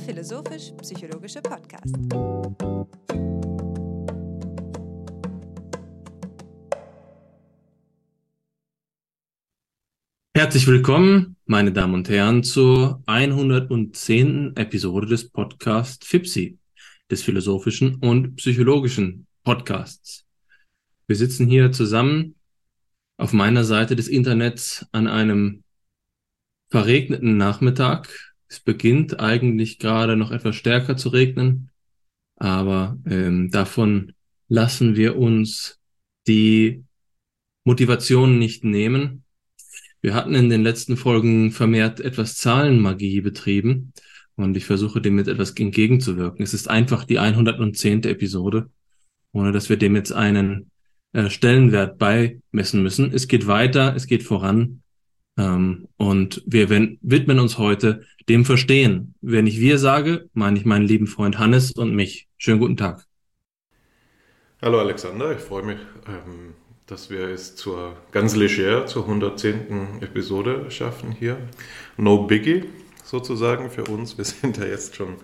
philosophisch-psychologische Podcast. Herzlich willkommen, meine Damen und Herren, zur 110. Episode des Podcasts FIPSI, des philosophischen und psychologischen Podcasts. Wir sitzen hier zusammen auf meiner Seite des Internets an einem verregneten Nachmittag. Es beginnt eigentlich gerade noch etwas stärker zu regnen, aber ähm, davon lassen wir uns die Motivation nicht nehmen. Wir hatten in den letzten Folgen vermehrt etwas Zahlenmagie betrieben und ich versuche dem jetzt etwas entgegenzuwirken. Es ist einfach die 110. Episode, ohne dass wir dem jetzt einen äh, Stellenwert beimessen müssen. Es geht weiter, es geht voran und wir widmen uns heute dem Verstehen. Wenn ich wir sage, meine ich meinen lieben Freund Hannes und mich. Schönen guten Tag. Hallo Alexander, ich freue mich, ähm, dass wir es zur ganz leger zur 110. Episode schaffen hier. No Biggie sozusagen für uns. Wir sind ja jetzt schon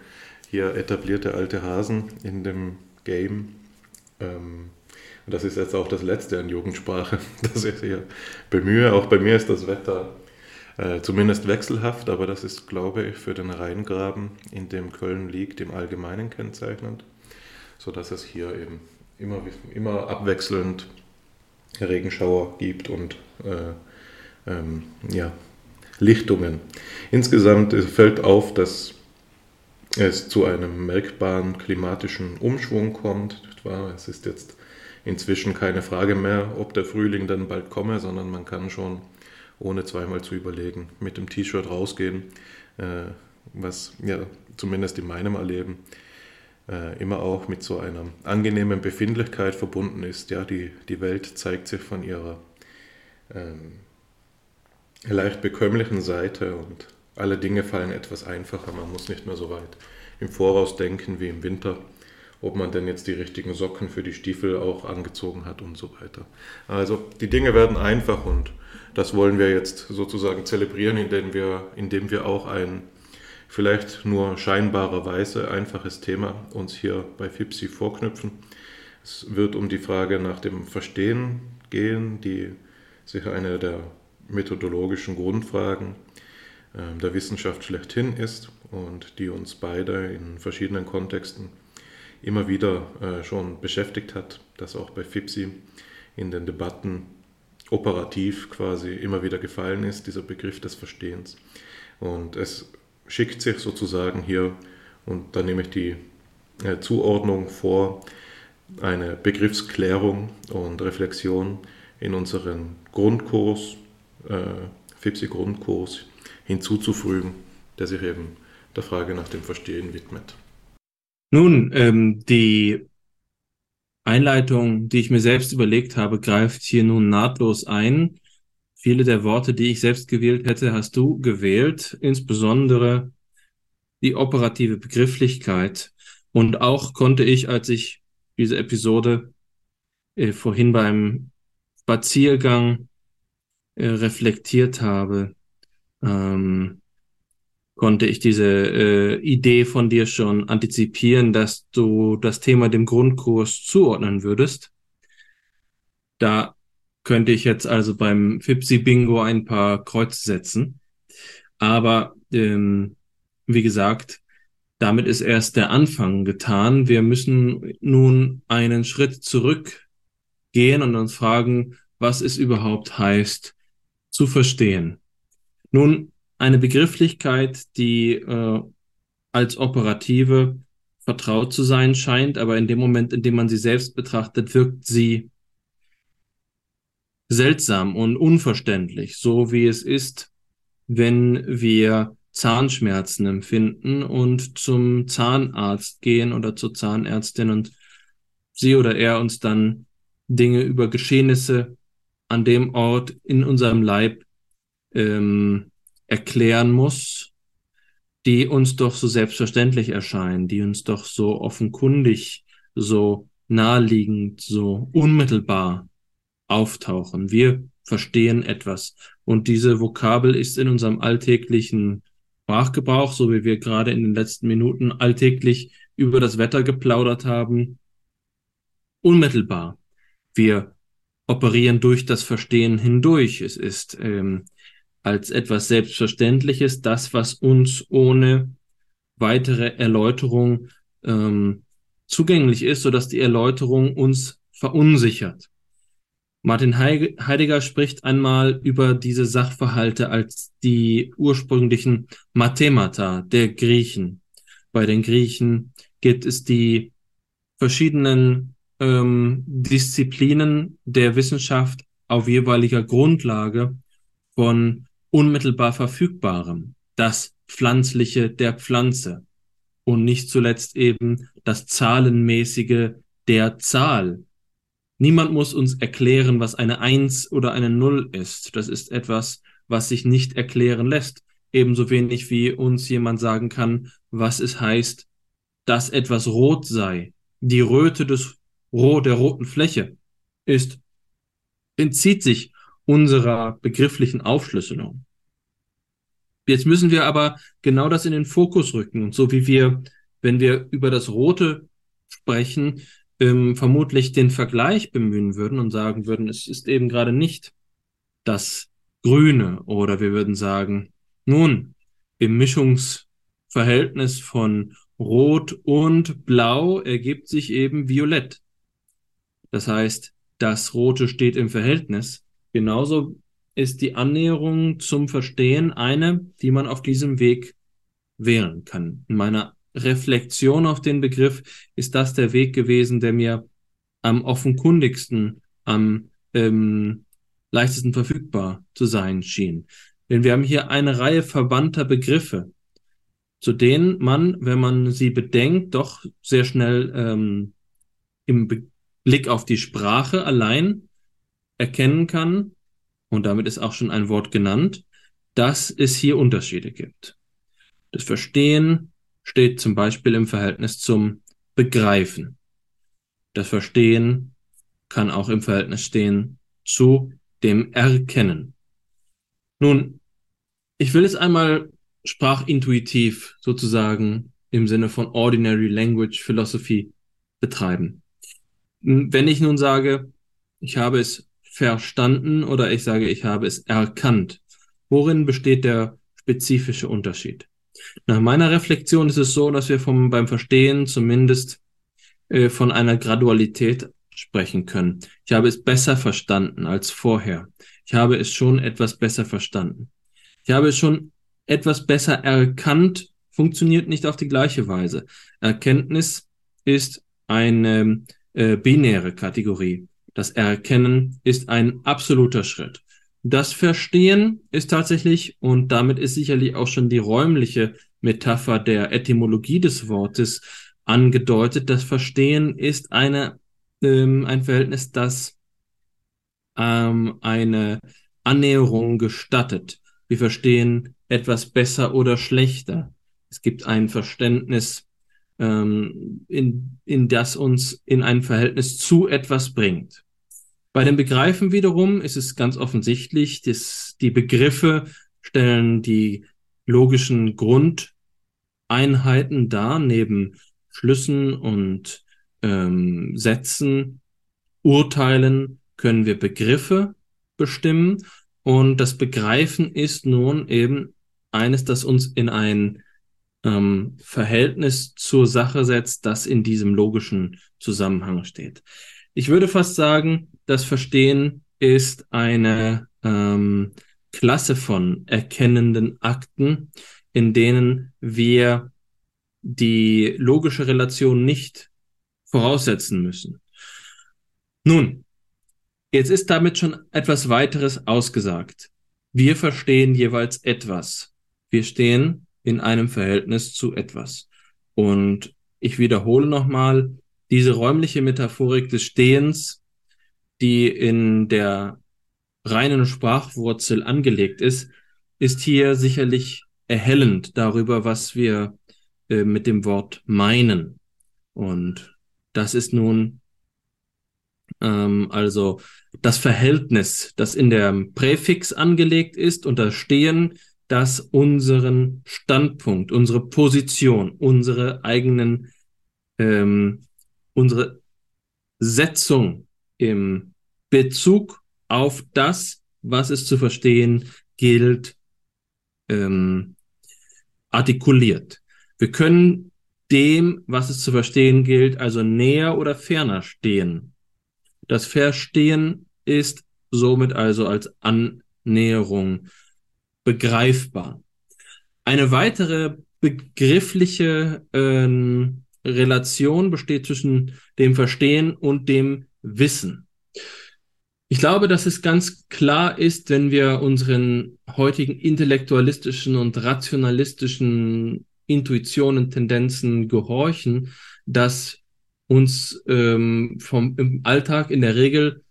hier etablierte alte Hasen in dem Game. Ähm, und das ist jetzt auch das Letzte an Jugendsprache, das ich hier bemühe. Auch bei mir ist das Wetter äh, zumindest wechselhaft, aber das ist, glaube ich, für den Rheingraben, in dem Köln liegt, im Allgemeinen kennzeichnend, sodass es hier eben immer, immer abwechselnd Regenschauer gibt und äh, ähm, ja, Lichtungen. Insgesamt fällt auf, dass es zu einem merkbaren klimatischen Umschwung kommt. Es ist jetzt inzwischen keine Frage mehr, ob der Frühling dann bald komme, sondern man kann schon, ohne zweimal zu überlegen, mit dem T-Shirt rausgehen, äh, was ja zumindest in meinem Erleben äh, immer auch mit so einer angenehmen Befindlichkeit verbunden ist. Ja, die, die Welt zeigt sich von ihrer ähm, leicht bekömmlichen Seite und alle Dinge fallen etwas einfacher. Man muss nicht mehr so weit im Voraus denken wie im Winter ob man denn jetzt die richtigen Socken für die Stiefel auch angezogen hat und so weiter. Also die Dinge werden einfach und das wollen wir jetzt sozusagen zelebrieren, indem wir, indem wir auch ein vielleicht nur scheinbarerweise einfaches Thema uns hier bei FIPSI vorknüpfen. Es wird um die Frage nach dem Verstehen gehen, die sicher eine der methodologischen Grundfragen äh, der Wissenschaft schlechthin ist und die uns beide in verschiedenen Kontexten immer wieder äh, schon beschäftigt hat, das auch bei FIPSI in den Debatten operativ quasi immer wieder gefallen ist, dieser Begriff des Verstehens. Und es schickt sich sozusagen hier, und da nehme ich die äh, Zuordnung vor, eine Begriffsklärung und Reflexion in unseren Grundkurs, äh, FIPSI-Grundkurs hinzuzufügen, der sich eben der Frage nach dem Verstehen widmet. Nun, ähm, die Einleitung, die ich mir selbst überlegt habe, greift hier nun nahtlos ein. Viele der Worte, die ich selbst gewählt hätte, hast du gewählt, insbesondere die operative Begrifflichkeit. Und auch konnte ich, als ich diese Episode äh, vorhin beim Spaziergang äh, reflektiert habe, ähm, konnte ich diese äh, Idee von dir schon antizipieren, dass du das Thema dem Grundkurs zuordnen würdest. Da könnte ich jetzt also beim Fipsi Bingo ein paar Kreuze setzen. Aber ähm, wie gesagt, damit ist erst der Anfang getan. Wir müssen nun einen Schritt zurückgehen und uns fragen, was es überhaupt heißt, zu verstehen. Nun, eine Begrifflichkeit, die äh, als operative vertraut zu sein scheint, aber in dem Moment, in dem man sie selbst betrachtet, wirkt sie seltsam und unverständlich, so wie es ist, wenn wir Zahnschmerzen empfinden und zum Zahnarzt gehen oder zur Zahnärztin und sie oder er uns dann Dinge über Geschehnisse an dem Ort in unserem Leib ähm, erklären muss, die uns doch so selbstverständlich erscheinen, die uns doch so offenkundig, so naheliegend, so unmittelbar auftauchen. Wir verstehen etwas. Und diese Vokabel ist in unserem alltäglichen Sprachgebrauch, so wie wir gerade in den letzten Minuten alltäglich über das Wetter geplaudert haben, unmittelbar. Wir operieren durch das Verstehen hindurch. Es ist ähm, als etwas Selbstverständliches das, was uns ohne weitere Erläuterung ähm, zugänglich ist, sodass die Erläuterung uns verunsichert. Martin Heidegger spricht einmal über diese Sachverhalte als die ursprünglichen Mathemata der Griechen. Bei den Griechen gibt es die verschiedenen ähm, Disziplinen der Wissenschaft auf jeweiliger Grundlage von unmittelbar Verfügbarem, das Pflanzliche der Pflanze und nicht zuletzt eben das Zahlenmäßige der Zahl. Niemand muss uns erklären, was eine Eins oder eine Null ist. Das ist etwas, was sich nicht erklären lässt. Ebenso wenig wie uns jemand sagen kann, was es heißt, dass etwas rot sei. Die Röte des der roten Fläche ist, entzieht sich unserer begrifflichen Aufschlüsselung. Jetzt müssen wir aber genau das in den Fokus rücken. Und so wie wir, wenn wir über das Rote sprechen, ähm, vermutlich den Vergleich bemühen würden und sagen würden, es ist eben gerade nicht das Grüne. Oder wir würden sagen, nun, im Mischungsverhältnis von Rot und Blau ergibt sich eben Violett. Das heißt, das Rote steht im Verhältnis. Genauso ist die Annäherung zum Verstehen eine, die man auf diesem Weg wählen kann. In meiner Reflexion auf den Begriff ist das der Weg gewesen, der mir am offenkundigsten, am ähm, leichtesten verfügbar zu sein schien. Denn wir haben hier eine Reihe verbannter Begriffe, zu denen man, wenn man sie bedenkt, doch sehr schnell ähm, im Be Blick auf die Sprache allein erkennen kann, und damit ist auch schon ein Wort genannt, dass es hier Unterschiede gibt. Das Verstehen steht zum Beispiel im Verhältnis zum Begreifen. Das Verstehen kann auch im Verhältnis stehen zu dem Erkennen. Nun, ich will es einmal sprachintuitiv sozusagen im Sinne von Ordinary Language Philosophy betreiben. Wenn ich nun sage, ich habe es verstanden oder ich sage, ich habe es erkannt, worin besteht der spezifische Unterschied? Nach meiner Reflexion ist es so, dass wir vom, beim Verstehen zumindest äh, von einer Gradualität sprechen können. Ich habe es besser verstanden als vorher. Ich habe es schon etwas besser verstanden. Ich habe es schon etwas besser erkannt, funktioniert nicht auf die gleiche Weise. Erkenntnis ist eine äh, binäre Kategorie. Das Erkennen ist ein absoluter Schritt. Das Verstehen ist tatsächlich, und damit ist sicherlich auch schon die räumliche Metapher der Etymologie des Wortes angedeutet, das Verstehen ist eine, ähm, ein Verhältnis, das ähm, eine Annäherung gestattet. Wir verstehen etwas besser oder schlechter. Es gibt ein Verständnis ähm, in, in das uns in ein Verhältnis zu etwas bringt. Bei den Begreifen wiederum ist es ganz offensichtlich, dass die Begriffe stellen die logischen Grundeinheiten dar, neben Schlüssen und ähm, Sätzen, Urteilen können wir Begriffe bestimmen und das Begreifen ist nun eben eines, das uns in ein ähm, Verhältnis zur Sache setzt, das in diesem logischen Zusammenhang steht. Ich würde fast sagen, das Verstehen ist eine ähm, Klasse von erkennenden Akten, in denen wir die logische Relation nicht voraussetzen müssen. Nun, jetzt ist damit schon etwas weiteres ausgesagt. Wir verstehen jeweils etwas. Wir stehen in einem Verhältnis zu etwas. Und ich wiederhole nochmal, diese räumliche Metaphorik des Stehens, die in der reinen Sprachwurzel angelegt ist, ist hier sicherlich erhellend darüber, was wir äh, mit dem Wort meinen. Und das ist nun ähm, also das Verhältnis, das in der Präfix angelegt ist und das Stehen das unseren Standpunkt, unsere Position, unsere eigenen, ähm, unsere Setzung im Bezug auf das, was es zu verstehen gilt, ähm, artikuliert. Wir können dem, was es zu verstehen gilt, also näher oder ferner stehen. Das Verstehen ist somit also als Annäherung begreifbar. Eine weitere begriffliche äh, Relation besteht zwischen dem Verstehen und dem Wissen. Ich glaube, dass es ganz klar ist, wenn wir unseren heutigen intellektualistischen und rationalistischen Intuitionen, Tendenzen gehorchen, dass uns ähm, vom im Alltag in der Regel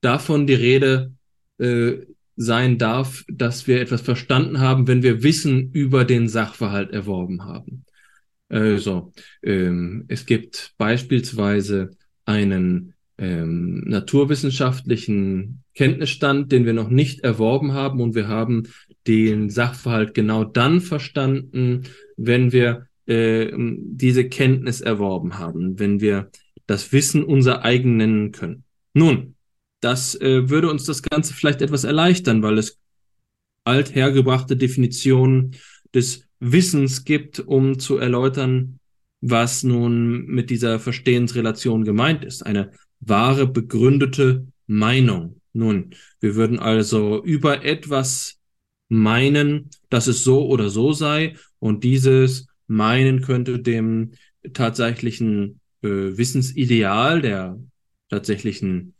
davon die Rede äh, sein darf, dass wir etwas verstanden haben, wenn wir Wissen über den Sachverhalt erworben haben. Also, ähm, es gibt beispielsweise einen ähm, naturwissenschaftlichen Kenntnisstand, den wir noch nicht erworben haben und wir haben den Sachverhalt genau dann verstanden, wenn wir äh, diese Kenntnis erworben haben, wenn wir das Wissen unser eigen nennen können. Nun, das äh, würde uns das Ganze vielleicht etwas erleichtern, weil es althergebrachte Definitionen des Wissens gibt, um zu erläutern, was nun mit dieser Verstehensrelation gemeint ist. Eine wahre, begründete Meinung. Nun, wir würden also über etwas meinen, dass es so oder so sei und dieses meinen könnte dem tatsächlichen äh, Wissensideal, der tatsächlichen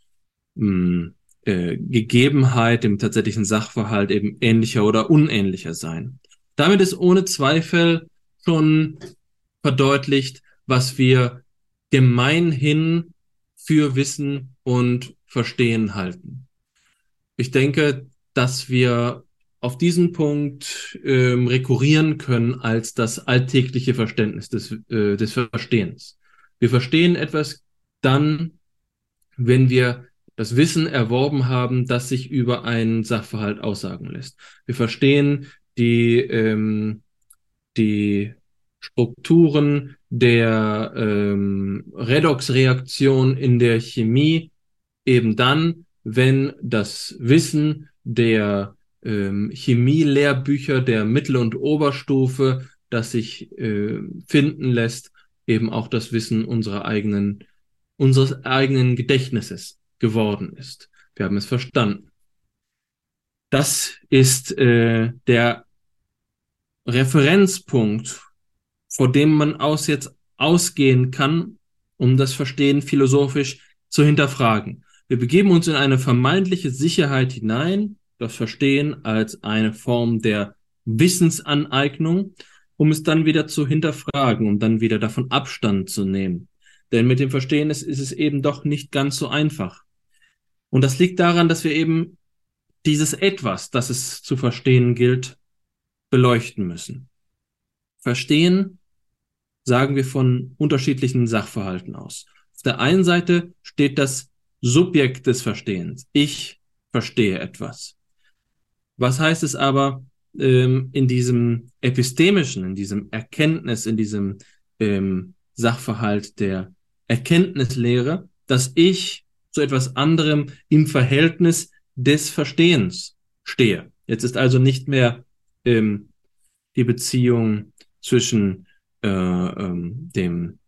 mh, hm, äh, Gegebenheit, dem tatsächlichen Sachverhalt eben ähnlicher oder unähnlicher sein. Damit ist ohne Zweifel schon verdeutlicht, was wir gemeinhin für Wissen und Verstehen halten. Ich denke, dass wir auf diesen Punkt ähm, rekurrieren können als das alltägliche Verständnis des, äh, des Verstehens. Wir verstehen etwas dann, wenn wir das Wissen erworben haben, das sich über einen Sachverhalt aussagen lässt. Wir verstehen die, ähm, die Strukturen der ähm, Redoxreaktion in der Chemie eben dann, wenn das Wissen der ähm, Chemielehrbücher der Mittel- und Oberstufe, das sich äh, finden lässt, eben auch das Wissen unserer eigenen, unseres eigenen Gedächtnisses geworden ist. Wir haben es verstanden. Das ist äh, der Referenzpunkt, vor dem man aus jetzt ausgehen kann, um das Verstehen philosophisch zu hinterfragen. Wir begeben uns in eine vermeintliche Sicherheit hinein, das Verstehen als eine Form der Wissensaneignung, um es dann wieder zu hinterfragen, um dann wieder davon Abstand zu nehmen. Denn mit dem Verstehen ist, ist es eben doch nicht ganz so einfach. Und das liegt daran, dass wir eben dieses Etwas, das es zu verstehen gilt, beleuchten müssen. Verstehen sagen wir von unterschiedlichen Sachverhalten aus. Auf der einen Seite steht das Subjekt des Verstehens. Ich verstehe etwas. Was heißt es aber ähm, in diesem epistemischen, in diesem Erkenntnis, in diesem ähm, Sachverhalt der Erkenntnislehre, dass ich zu etwas anderem im Verhältnis des Verstehens stehe. Jetzt ist also nicht mehr ähm, die Beziehung zwischen äh, ähm, dem,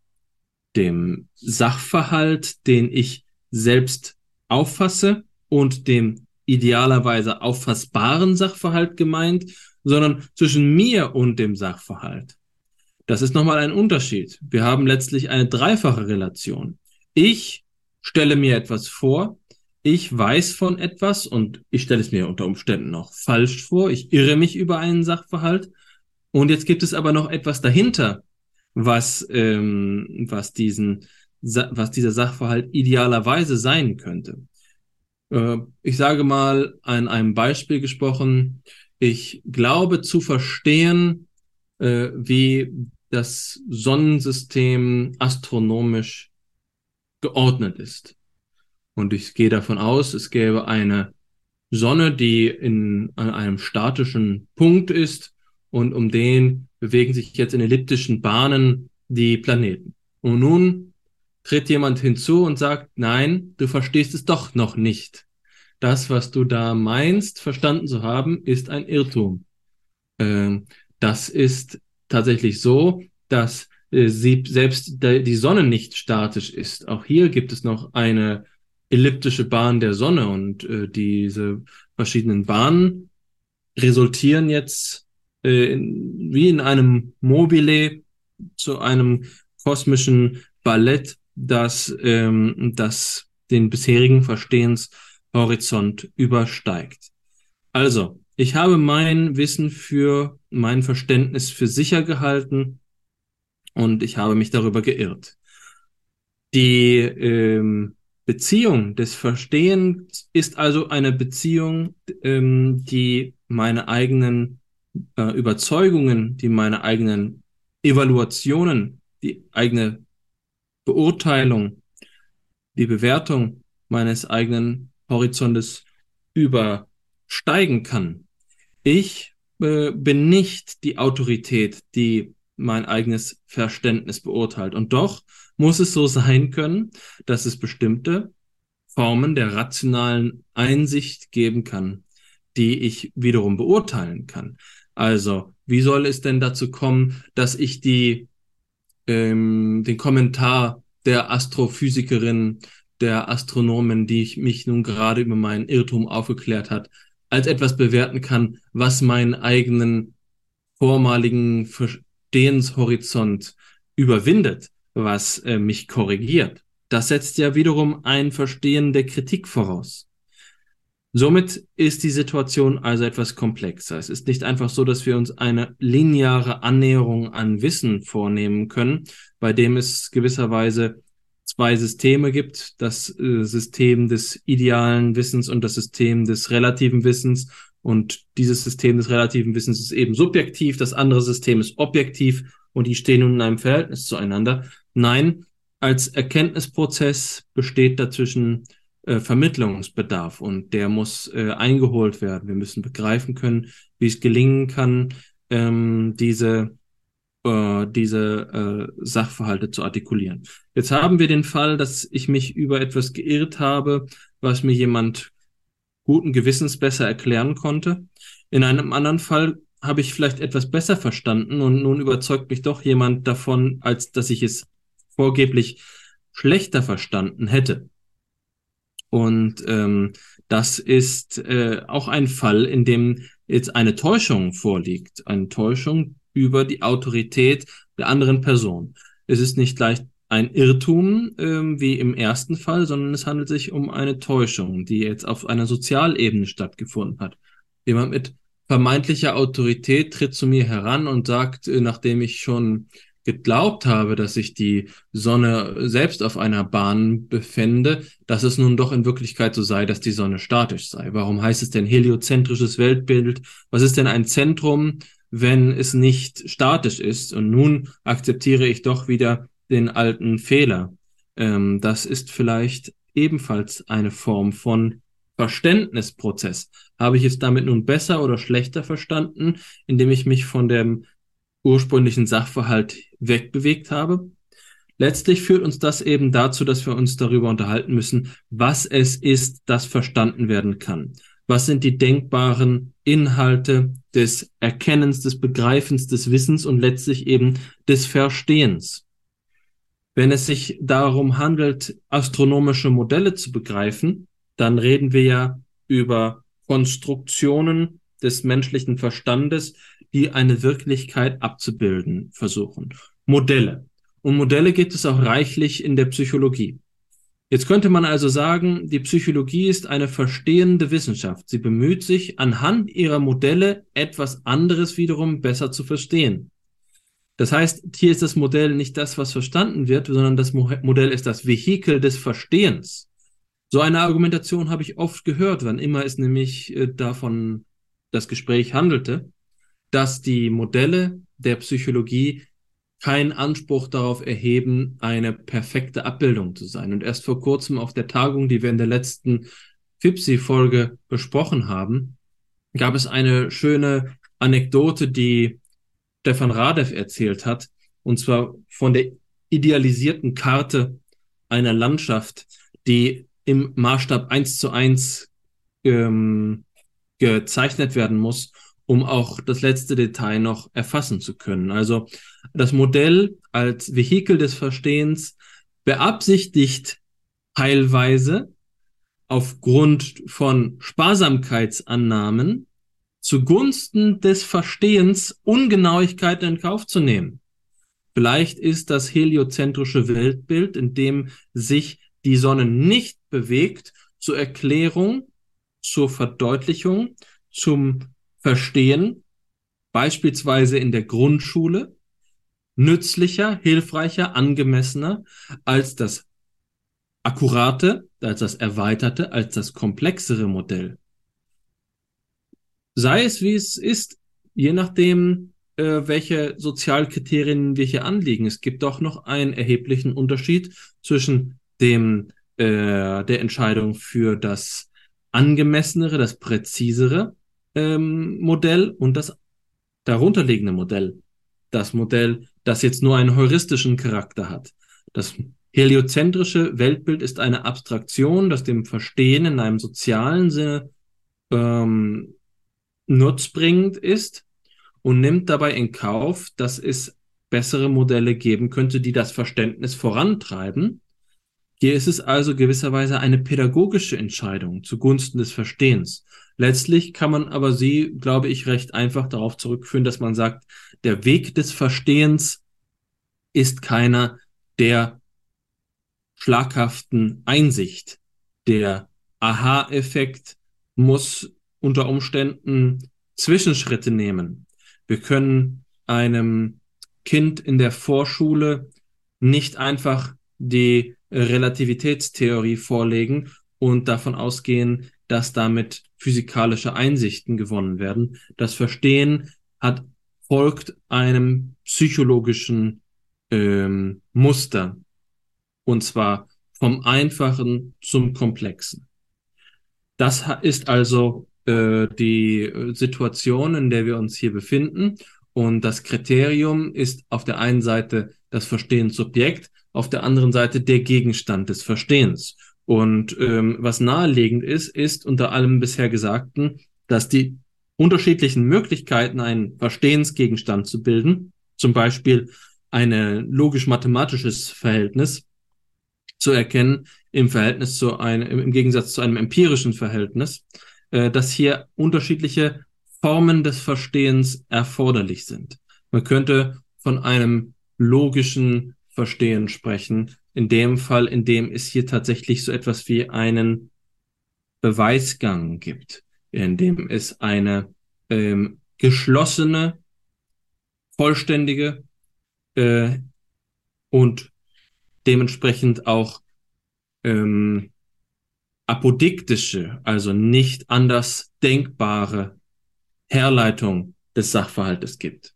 dem Sachverhalt, den ich selbst auffasse und dem idealerweise auffassbaren Sachverhalt gemeint, sondern zwischen mir und dem Sachverhalt. Das ist nochmal ein Unterschied. Wir haben letztlich eine dreifache Relation. Ich stelle mir etwas vor, ich weiß von etwas und ich stelle es mir unter Umständen noch falsch vor, ich irre mich über einen Sachverhalt und jetzt gibt es aber noch etwas dahinter, was, ähm, was diesen, was dieser Sachverhalt idealerweise sein könnte. Äh, ich sage mal an einem Beispiel gesprochen, ich glaube zu verstehen, äh, wie das Sonnensystem astronomisch geordnet ist. Und ich gehe davon aus, es gäbe eine Sonne, die in, an einem statischen Punkt ist und um den bewegen sich jetzt in elliptischen Bahnen die Planeten. Und nun tritt jemand hinzu und sagt, nein, du verstehst es doch noch nicht. Das, was du da meinst, verstanden zu haben, ist ein Irrtum. Ähm, das ist tatsächlich so, dass äh, sie selbst die Sonne nicht statisch ist. Auch hier gibt es noch eine elliptische Bahn der Sonne und äh, diese verschiedenen Bahnen resultieren jetzt äh, wie in einem Mobile zu einem kosmischen Ballett, das, ähm, das den bisherigen Verstehenshorizont übersteigt. Also, ich habe mein Wissen für mein Verständnis für sicher gehalten und ich habe mich darüber geirrt. Die ähm, Beziehung des Verstehens ist also eine Beziehung, ähm, die meine eigenen äh, Überzeugungen, die meine eigenen Evaluationen, die eigene Beurteilung, die Bewertung meines eigenen Horizontes übersteigen kann. Ich äh, bin nicht die Autorität, die mein eigenes Verständnis beurteilt. Und doch muss es so sein können, dass es bestimmte Formen der rationalen Einsicht geben kann, die ich wiederum beurteilen kann. Also, wie soll es denn dazu kommen, dass ich die, ähm, den Kommentar der Astrophysikerin, der Astronomin, die ich mich nun gerade über meinen Irrtum aufgeklärt hat, als etwas bewerten kann, was meinen eigenen vormaligen Verstehenshorizont überwindet, was äh, mich korrigiert. Das setzt ja wiederum ein Verstehen der Kritik voraus. Somit ist die Situation also etwas komplexer. Es ist nicht einfach so, dass wir uns eine lineare Annäherung an Wissen vornehmen können, bei dem es gewisserweise zwei Systeme gibt, das äh, System des idealen Wissens und das System des relativen Wissens. Und dieses System des relativen Wissens ist eben subjektiv, das andere System ist objektiv und die stehen nun in einem Verhältnis zueinander. Nein, als Erkenntnisprozess besteht dazwischen äh, Vermittlungsbedarf und der muss äh, eingeholt werden. Wir müssen begreifen können, wie es gelingen kann, ähm, diese äh, diese äh, Sachverhalte zu artikulieren. Jetzt haben wir den Fall, dass ich mich über etwas geirrt habe, was mir jemand guten Gewissens besser erklären konnte. In einem anderen Fall habe ich vielleicht etwas besser verstanden und nun überzeugt mich doch jemand davon, als dass ich es vorgeblich schlechter verstanden hätte. Und ähm, das ist äh, auch ein Fall, in dem jetzt eine Täuschung vorliegt. Eine Täuschung über die Autorität der anderen Person. Es ist nicht gleich ein Irrtum ähm, wie im ersten Fall, sondern es handelt sich um eine Täuschung, die jetzt auf einer Sozialebene stattgefunden hat. Jemand mit vermeintlicher Autorität tritt zu mir heran und sagt, äh, nachdem ich schon geglaubt habe, dass sich die Sonne selbst auf einer Bahn befände, dass es nun doch in Wirklichkeit so sei, dass die Sonne statisch sei. Warum heißt es denn heliozentrisches Weltbild? Was ist denn ein Zentrum, wenn es nicht statisch ist? Und nun akzeptiere ich doch wieder den alten Fehler. Ähm, das ist vielleicht ebenfalls eine Form von Verständnisprozess. Habe ich es damit nun besser oder schlechter verstanden, indem ich mich von dem ursprünglichen Sachverhalt wegbewegt habe. Letztlich führt uns das eben dazu, dass wir uns darüber unterhalten müssen, was es ist, das verstanden werden kann. Was sind die denkbaren Inhalte des Erkennens, des Begreifens, des Wissens und letztlich eben des Verstehens? Wenn es sich darum handelt, astronomische Modelle zu begreifen, dann reden wir ja über Konstruktionen des menschlichen Verstandes, die eine Wirklichkeit abzubilden versuchen. Modelle. Und Modelle gibt es auch reichlich in der Psychologie. Jetzt könnte man also sagen, die Psychologie ist eine verstehende Wissenschaft. Sie bemüht sich, anhand ihrer Modelle etwas anderes wiederum besser zu verstehen. Das heißt, hier ist das Modell nicht das, was verstanden wird, sondern das Modell ist das Vehikel des Verstehens. So eine Argumentation habe ich oft gehört, wann immer es nämlich äh, davon das Gespräch handelte dass die Modelle der Psychologie keinen Anspruch darauf erheben, eine perfekte Abbildung zu sein. Und erst vor kurzem auf der Tagung, die wir in der letzten FIPSI-Folge besprochen haben, gab es eine schöne Anekdote, die Stefan Radev erzählt hat, und zwar von der idealisierten Karte einer Landschaft, die im Maßstab eins zu eins ähm, gezeichnet werden muss, um auch das letzte Detail noch erfassen zu können. Also das Modell als Vehikel des Verstehens beabsichtigt teilweise aufgrund von Sparsamkeitsannahmen zugunsten des Verstehens Ungenauigkeiten in Kauf zu nehmen. Vielleicht ist das heliozentrische Weltbild, in dem sich die Sonne nicht bewegt, zur Erklärung, zur Verdeutlichung, zum Verstehen, beispielsweise in der Grundschule, nützlicher, hilfreicher, angemessener als das akkurate, als das erweiterte, als das komplexere Modell. Sei es wie es ist, je nachdem, äh, welche Sozialkriterien wir hier anlegen. Es gibt doch noch einen erheblichen Unterschied zwischen dem äh, der Entscheidung für das angemessenere, das präzisere ähm, Modell und das darunterliegende Modell. Das Modell, das jetzt nur einen heuristischen Charakter hat. Das heliozentrische Weltbild ist eine Abstraktion, das dem Verstehen in einem sozialen Sinne ähm, nutzbringend ist und nimmt dabei in Kauf, dass es bessere Modelle geben könnte, die das Verständnis vorantreiben. Hier ist es also gewisserweise eine pädagogische Entscheidung zugunsten des Verstehens. Letztlich kann man aber sie, glaube ich, recht einfach darauf zurückführen, dass man sagt, der Weg des Verstehens ist keiner der schlaghaften Einsicht. Der Aha-Effekt muss unter Umständen Zwischenschritte nehmen. Wir können einem Kind in der Vorschule nicht einfach die Relativitätstheorie vorlegen und davon ausgehen, dass damit physikalische Einsichten gewonnen werden. Das Verstehen hat folgt einem psychologischen ähm, Muster und zwar vom Einfachen zum Komplexen. Das ist also äh, die Situation, in der wir uns hier befinden. Und das Kriterium ist auf der einen Seite das Verstehenssubjekt, auf der anderen Seite der Gegenstand des Verstehens. Und ähm, was naheliegend ist, ist unter allem bisher Gesagten, dass die unterschiedlichen Möglichkeiten, einen Verstehensgegenstand zu bilden, zum Beispiel ein logisch-mathematisches Verhältnis zu erkennen im Verhältnis zu einem, im Gegensatz zu einem empirischen Verhältnis, äh, dass hier unterschiedliche Formen des Verstehens erforderlich sind. Man könnte von einem logischen Verstehen sprechen, in dem Fall, in dem es hier tatsächlich so etwas wie einen Beweisgang gibt, in dem es eine ähm, geschlossene, vollständige äh, und dementsprechend auch ähm, apodiktische, also nicht anders denkbare Herleitung des Sachverhaltes gibt.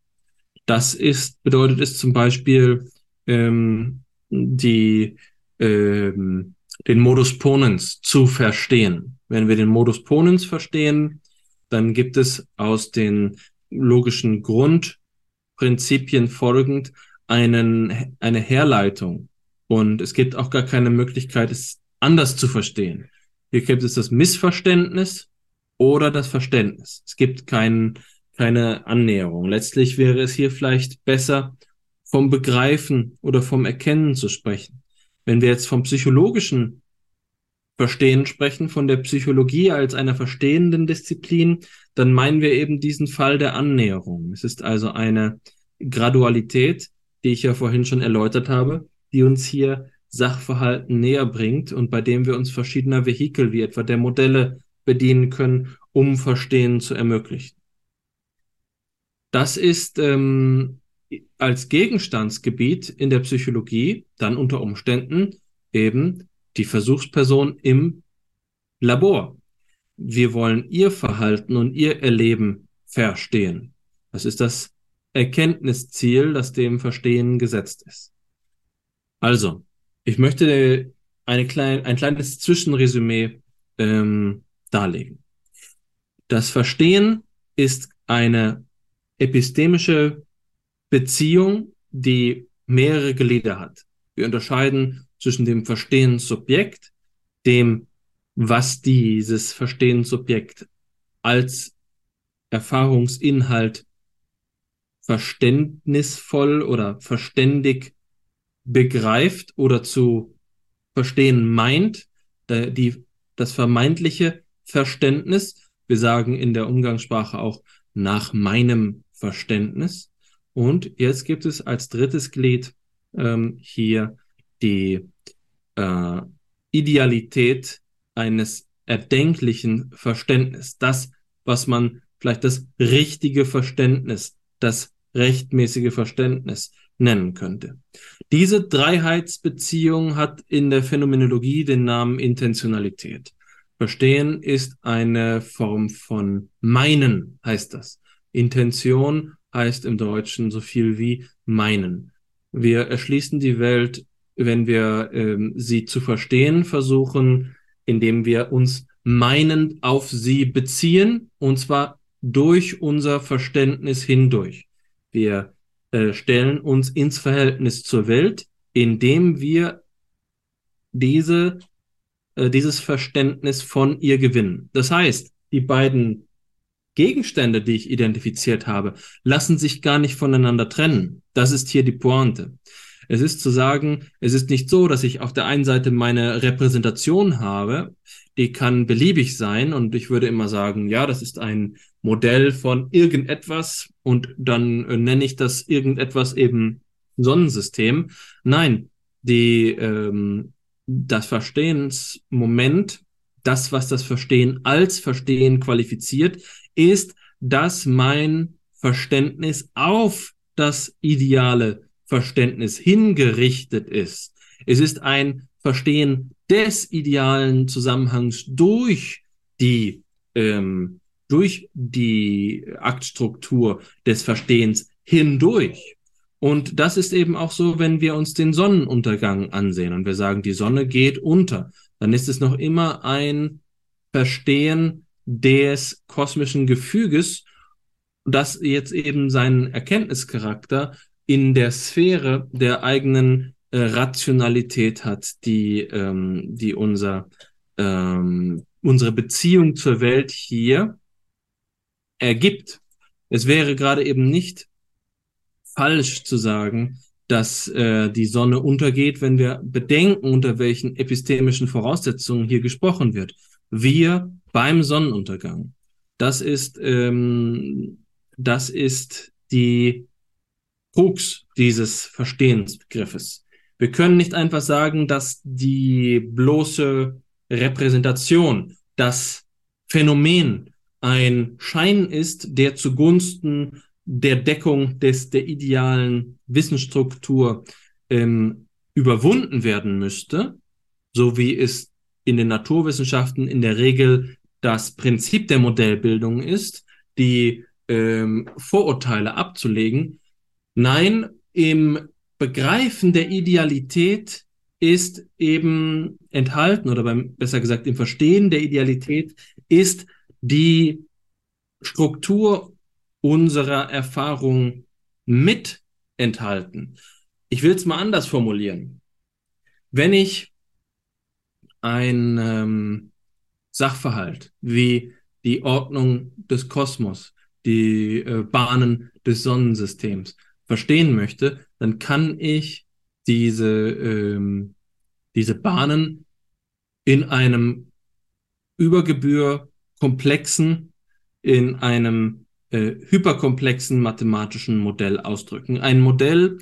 Das ist, bedeutet es zum Beispiel, ähm, die, ähm, den Modus Ponens zu verstehen. Wenn wir den Modus Ponens verstehen, dann gibt es aus den logischen Grundprinzipien folgend einen, eine Herleitung. Und es gibt auch gar keine Möglichkeit, es anders zu verstehen. Hier gibt es das Missverständnis oder das Verständnis. Es gibt kein, keine Annäherung. Letztlich wäre es hier vielleicht besser, vom Begreifen oder vom Erkennen zu sprechen. Wenn wir jetzt vom psychologischen Verstehen sprechen, von der Psychologie als einer verstehenden Disziplin, dann meinen wir eben diesen Fall der Annäherung. Es ist also eine Gradualität, die ich ja vorhin schon erläutert habe, die uns hier Sachverhalten näher bringt und bei dem wir uns verschiedener Vehikel wie etwa der Modelle bedienen können, um Verstehen zu ermöglichen. Das ist ähm, als Gegenstandsgebiet in der Psychologie dann unter Umständen eben die Versuchsperson im Labor. Wir wollen ihr Verhalten und ihr Erleben verstehen. Das ist das Erkenntnisziel, das dem Verstehen gesetzt ist. Also, ich möchte eine klein, ein kleines Zwischenresümee ähm, darlegen. Das Verstehen ist eine epistemische Beziehung, die mehrere Glieder hat. Wir unterscheiden zwischen dem Verstehenssubjekt, dem, was dieses Verstehenssubjekt als Erfahrungsinhalt verständnisvoll oder verständig begreift oder zu verstehen meint, die, das vermeintliche Verständnis. Wir sagen in der Umgangssprache auch nach meinem Verständnis. Und jetzt gibt es als drittes Glied ähm, hier die äh, Idealität eines erdenklichen Verständnisses. Das, was man vielleicht das richtige Verständnis, das rechtmäßige Verständnis nennen könnte. Diese Dreiheitsbeziehung hat in der Phänomenologie den Namen Intentionalität. Verstehen ist eine Form von meinen, heißt das. Intention heißt im Deutschen so viel wie meinen. Wir erschließen die Welt, wenn wir ähm, sie zu verstehen versuchen, indem wir uns meinend auf sie beziehen, und zwar durch unser Verständnis hindurch. Wir äh, stellen uns ins Verhältnis zur Welt, indem wir diese, äh, dieses Verständnis von ihr gewinnen. Das heißt, die beiden Gegenstände, die ich identifiziert habe, lassen sich gar nicht voneinander trennen. Das ist hier die Pointe. Es ist zu sagen, es ist nicht so, dass ich auf der einen Seite meine Repräsentation habe, die kann beliebig sein und ich würde immer sagen, ja, das ist ein Modell von irgendetwas und dann äh, nenne ich das irgendetwas eben Sonnensystem. Nein, die, ähm, das Verstehensmoment, das, was das Verstehen als Verstehen qualifiziert, ist, dass mein Verständnis auf das ideale Verständnis hingerichtet ist. Es ist ein Verstehen des idealen Zusammenhangs durch die ähm, durch die Aktstruktur des Verstehens hindurch. Und das ist eben auch so, wenn wir uns den Sonnenuntergang ansehen und wir sagen, die Sonne geht unter, dann ist es noch immer ein Verstehen des kosmischen Gefüges, das jetzt eben seinen Erkenntnischarakter in der Sphäre der eigenen äh, Rationalität hat, die, ähm, die unser, ähm, unsere Beziehung zur Welt hier ergibt. Es wäre gerade eben nicht falsch zu sagen, dass äh, die Sonne untergeht, wenn wir bedenken, unter welchen epistemischen Voraussetzungen hier gesprochen wird. Wir beim Sonnenuntergang. Das ist, ähm, das ist die Krux dieses Verstehensbegriffes. Wir können nicht einfach sagen, dass die bloße Repräsentation, das Phänomen ein Schein ist, der zugunsten der Deckung des, der idealen Wissensstruktur ähm, überwunden werden müsste, so wie es in den Naturwissenschaften in der Regel das Prinzip der Modellbildung ist, die ähm, Vorurteile abzulegen, Nein, im Begreifen der Idealität ist eben enthalten oder beim, besser gesagt im Verstehen der Idealität ist die Struktur unserer Erfahrung mit enthalten. Ich will es mal anders formulieren. Wenn ich ein ähm, Sachverhalt wie die Ordnung des Kosmos, die äh, Bahnen des Sonnensystems verstehen möchte, dann kann ich diese, ähm, diese Bahnen in einem Übergebühr komplexen, in einem äh, hyperkomplexen mathematischen Modell ausdrücken. Ein Modell,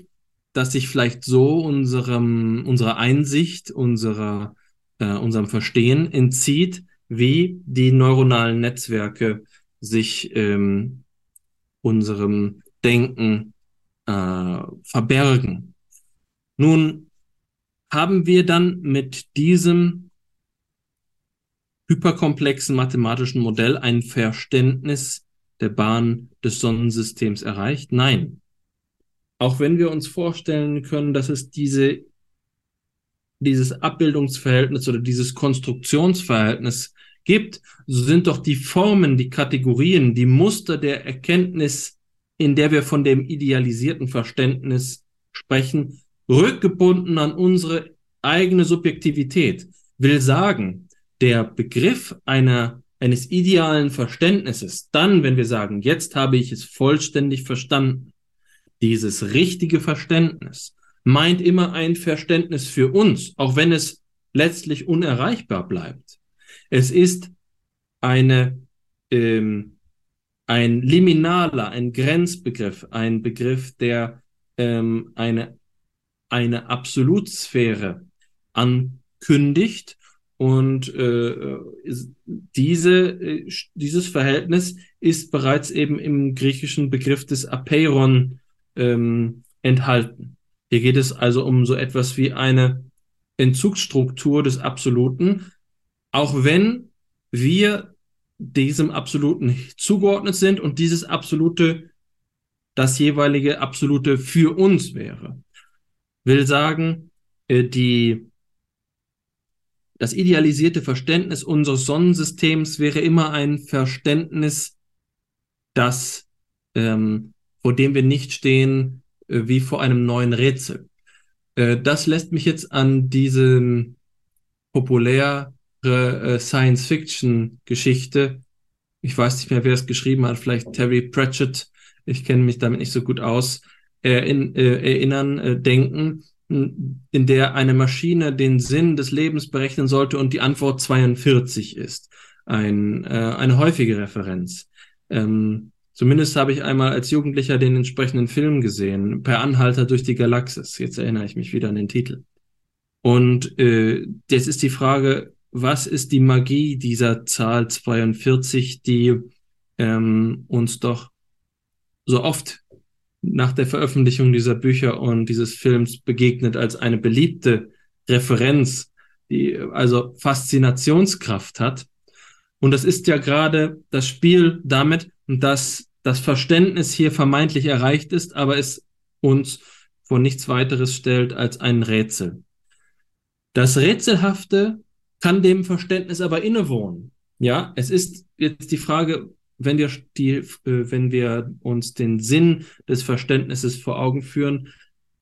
das sich vielleicht so unserem, unserer Einsicht, unserer, äh, unserem Verstehen entzieht, wie die neuronalen Netzwerke sich ähm, unserem Denken äh, verbergen. Nun haben wir dann mit diesem hyperkomplexen mathematischen Modell ein Verständnis der Bahn des Sonnensystems erreicht? Nein. Auch wenn wir uns vorstellen können, dass es diese dieses Abbildungsverhältnis oder dieses Konstruktionsverhältnis gibt, so sind doch die Formen, die Kategorien, die Muster der Erkenntnis, in der wir von dem idealisierten Verständnis sprechen, rückgebunden an unsere eigene Subjektivität. Will sagen, der Begriff einer, eines idealen Verständnisses, dann, wenn wir sagen, jetzt habe ich es vollständig verstanden, dieses richtige Verständnis meint immer ein Verständnis für uns, auch wenn es letztlich unerreichbar bleibt. Es ist eine, ähm, ein liminaler, ein Grenzbegriff, ein Begriff, der ähm, eine, eine Absolutsphäre ankündigt und äh, diese, äh, dieses Verhältnis ist bereits eben im griechischen Begriff des Apeiron ähm, enthalten. Hier geht es also um so etwas wie eine Entzugsstruktur des Absoluten, auch wenn wir diesem Absoluten zugeordnet sind und dieses Absolute das jeweilige Absolute für uns wäre. Will sagen, äh, die, das idealisierte Verständnis unseres Sonnensystems wäre immer ein Verständnis, das ähm, vor dem wir nicht stehen wie vor einem neuen Rätsel. Äh, das lässt mich jetzt an diese populäre äh, Science-Fiction-Geschichte, ich weiß nicht mehr, wer es geschrieben hat, vielleicht Terry Pratchett, ich kenne mich damit nicht so gut aus, in, erinnern, denken, in der eine Maschine den Sinn des Lebens berechnen sollte und die Antwort 42 ist. Ein, eine häufige Referenz. Ähm, Zumindest habe ich einmal als Jugendlicher den entsprechenden Film gesehen, Per Anhalter durch die Galaxis. Jetzt erinnere ich mich wieder an den Titel. Und äh, jetzt ist die Frage, was ist die Magie dieser Zahl 42, die ähm, uns doch so oft nach der Veröffentlichung dieser Bücher und dieses Films begegnet als eine beliebte Referenz, die also Faszinationskraft hat. Und das ist ja gerade das Spiel damit, dass das Verständnis hier vermeintlich erreicht ist, aber es uns vor nichts weiteres stellt als ein Rätsel. Das Rätselhafte kann dem Verständnis aber innewohnen. Ja, es ist jetzt die Frage, wenn wir die, äh, wenn wir uns den Sinn des Verständnisses vor Augen führen,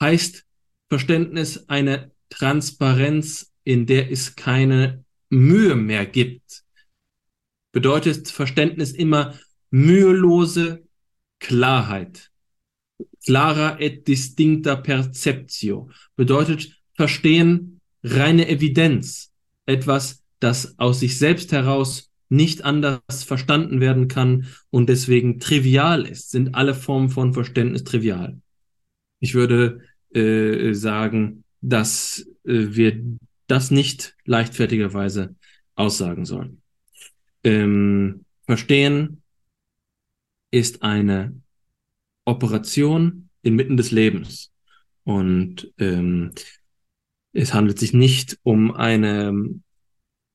heißt Verständnis eine Transparenz, in der es keine Mühe mehr gibt. Bedeutet Verständnis immer mühelose Klarheit. Clara et distincta perceptio bedeutet verstehen reine Evidenz, etwas, das aus sich selbst heraus nicht anders verstanden werden kann und deswegen trivial ist, sind alle Formen von Verständnis trivial. Ich würde äh, sagen, dass äh, wir das nicht leichtfertigerweise aussagen sollen. Ähm, verstehen ist eine Operation inmitten des Lebens. Und ähm, es handelt sich nicht um eine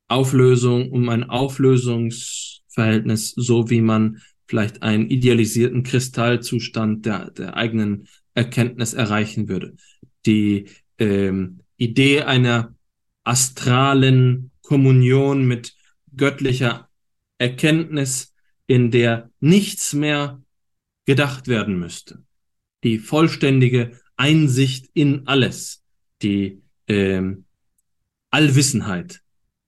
Auflösung, um ein Auflösungsverhältnis, so wie man vielleicht einen idealisierten Kristallzustand der, der eigenen Erkenntnis erreichen würde. Die ähm, Idee einer astralen Kommunion mit göttlicher Erkenntnis in der nichts mehr gedacht werden müsste. Die vollständige Einsicht in alles, die ähm, Allwissenheit.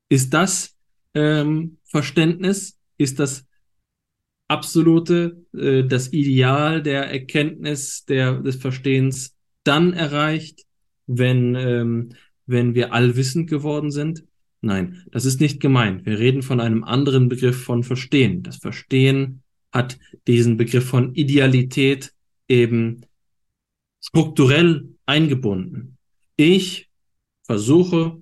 Ist das ähm, Verständnis? Ist das absolute, äh, das Ideal der Erkenntnis, der, des Verstehens dann erreicht, wenn, ähm, wenn wir allwissend geworden sind? Nein, das ist nicht gemeint. Wir reden von einem anderen Begriff von Verstehen. Das Verstehen hat diesen Begriff von Idealität eben strukturell eingebunden. Ich versuche,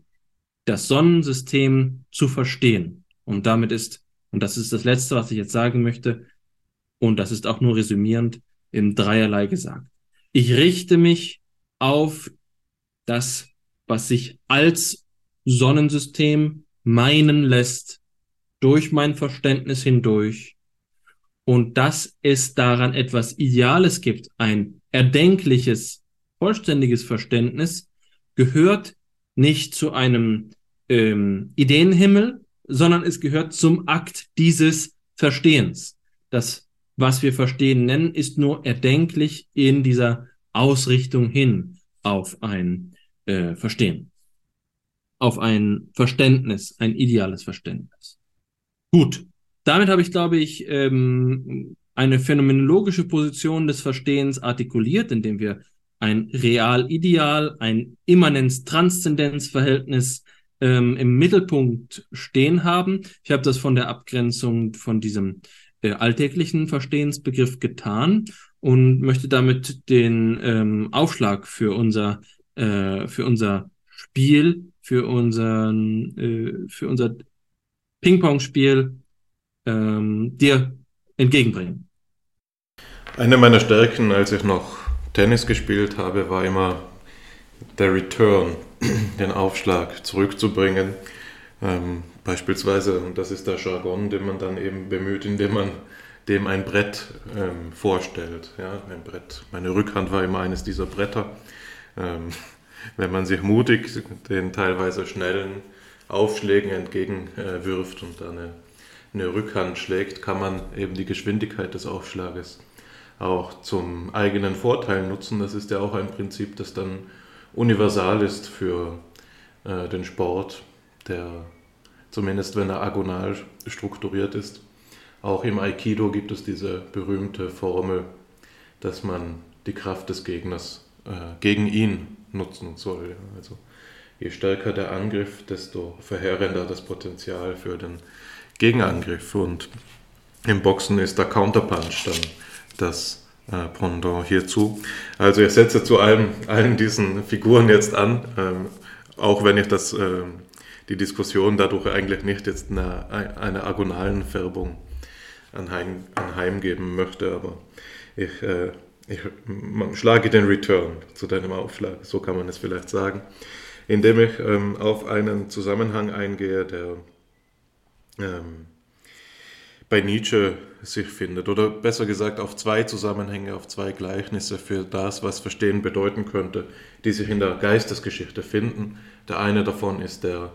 das Sonnensystem zu verstehen. Und damit ist, und das ist das Letzte, was ich jetzt sagen möchte, und das ist auch nur resümierend, im Dreierlei gesagt. Ich richte mich auf das, was sich als Sonnensystem meinen lässt, durch mein Verständnis hindurch, und dass es daran etwas Ideales gibt, ein erdenkliches, vollständiges Verständnis, gehört nicht zu einem ähm, Ideenhimmel, sondern es gehört zum Akt dieses Verstehens. Das, was wir Verstehen nennen, ist nur erdenklich in dieser Ausrichtung hin auf ein äh, Verstehen, auf ein Verständnis, ein ideales Verständnis. Gut, damit habe ich, glaube ich, ähm, eine phänomenologische Position des Verstehens artikuliert, indem wir ein Real-Ideal, ein Immanenz-Transzendenz-Verhältnis ähm, im Mittelpunkt stehen haben. Ich habe das von der Abgrenzung von diesem äh, alltäglichen Verstehensbegriff getan und möchte damit den ähm, Aufschlag für unser, äh, für unser Spiel, für, unseren, äh, für unser Ping-Pong-Spiel ähm, dir entgegenbringen. Eine meiner Stärken, als ich noch Tennis gespielt habe, war immer der Return, den Aufschlag zurückzubringen. Ähm, beispielsweise, und das ist der Jargon, den man dann eben bemüht, indem man dem ein Brett ähm, vorstellt. Ja, ein Brett. Meine Rückhand war immer eines dieser Bretter. Ähm, wenn man sich mutig den teilweise schnellen Aufschlägen entgegenwirft und dann eine, eine Rückhand schlägt, kann man eben die Geschwindigkeit des Aufschlages auch zum eigenen Vorteil nutzen. Das ist ja auch ein Prinzip, das dann universal ist für äh, den Sport, der zumindest wenn er agonal strukturiert ist. Auch im Aikido gibt es diese berühmte Formel, dass man die Kraft des Gegners äh, gegen ihn nutzen soll. Also je stärker der Angriff, desto verheerender das Potenzial für den Gegenangriff. Und im Boxen ist der Counterpunch dann das äh, Pendant hierzu. Also ich setze zu allem, allen diesen Figuren jetzt an, ähm, auch wenn ich das, äh, die Diskussion dadurch eigentlich nicht jetzt einer, einer agonalen Färbung anheim, anheimgeben möchte, aber ich, äh, ich schlage den Return zu deinem Aufschlag, so kann man es vielleicht sagen, indem ich ähm, auf einen Zusammenhang eingehe, der ähm, bei Nietzsche sich findet. Oder besser gesagt auf zwei Zusammenhänge, auf zwei Gleichnisse für das, was Verstehen bedeuten könnte, die sich in der Geistesgeschichte finden. Der eine davon ist der,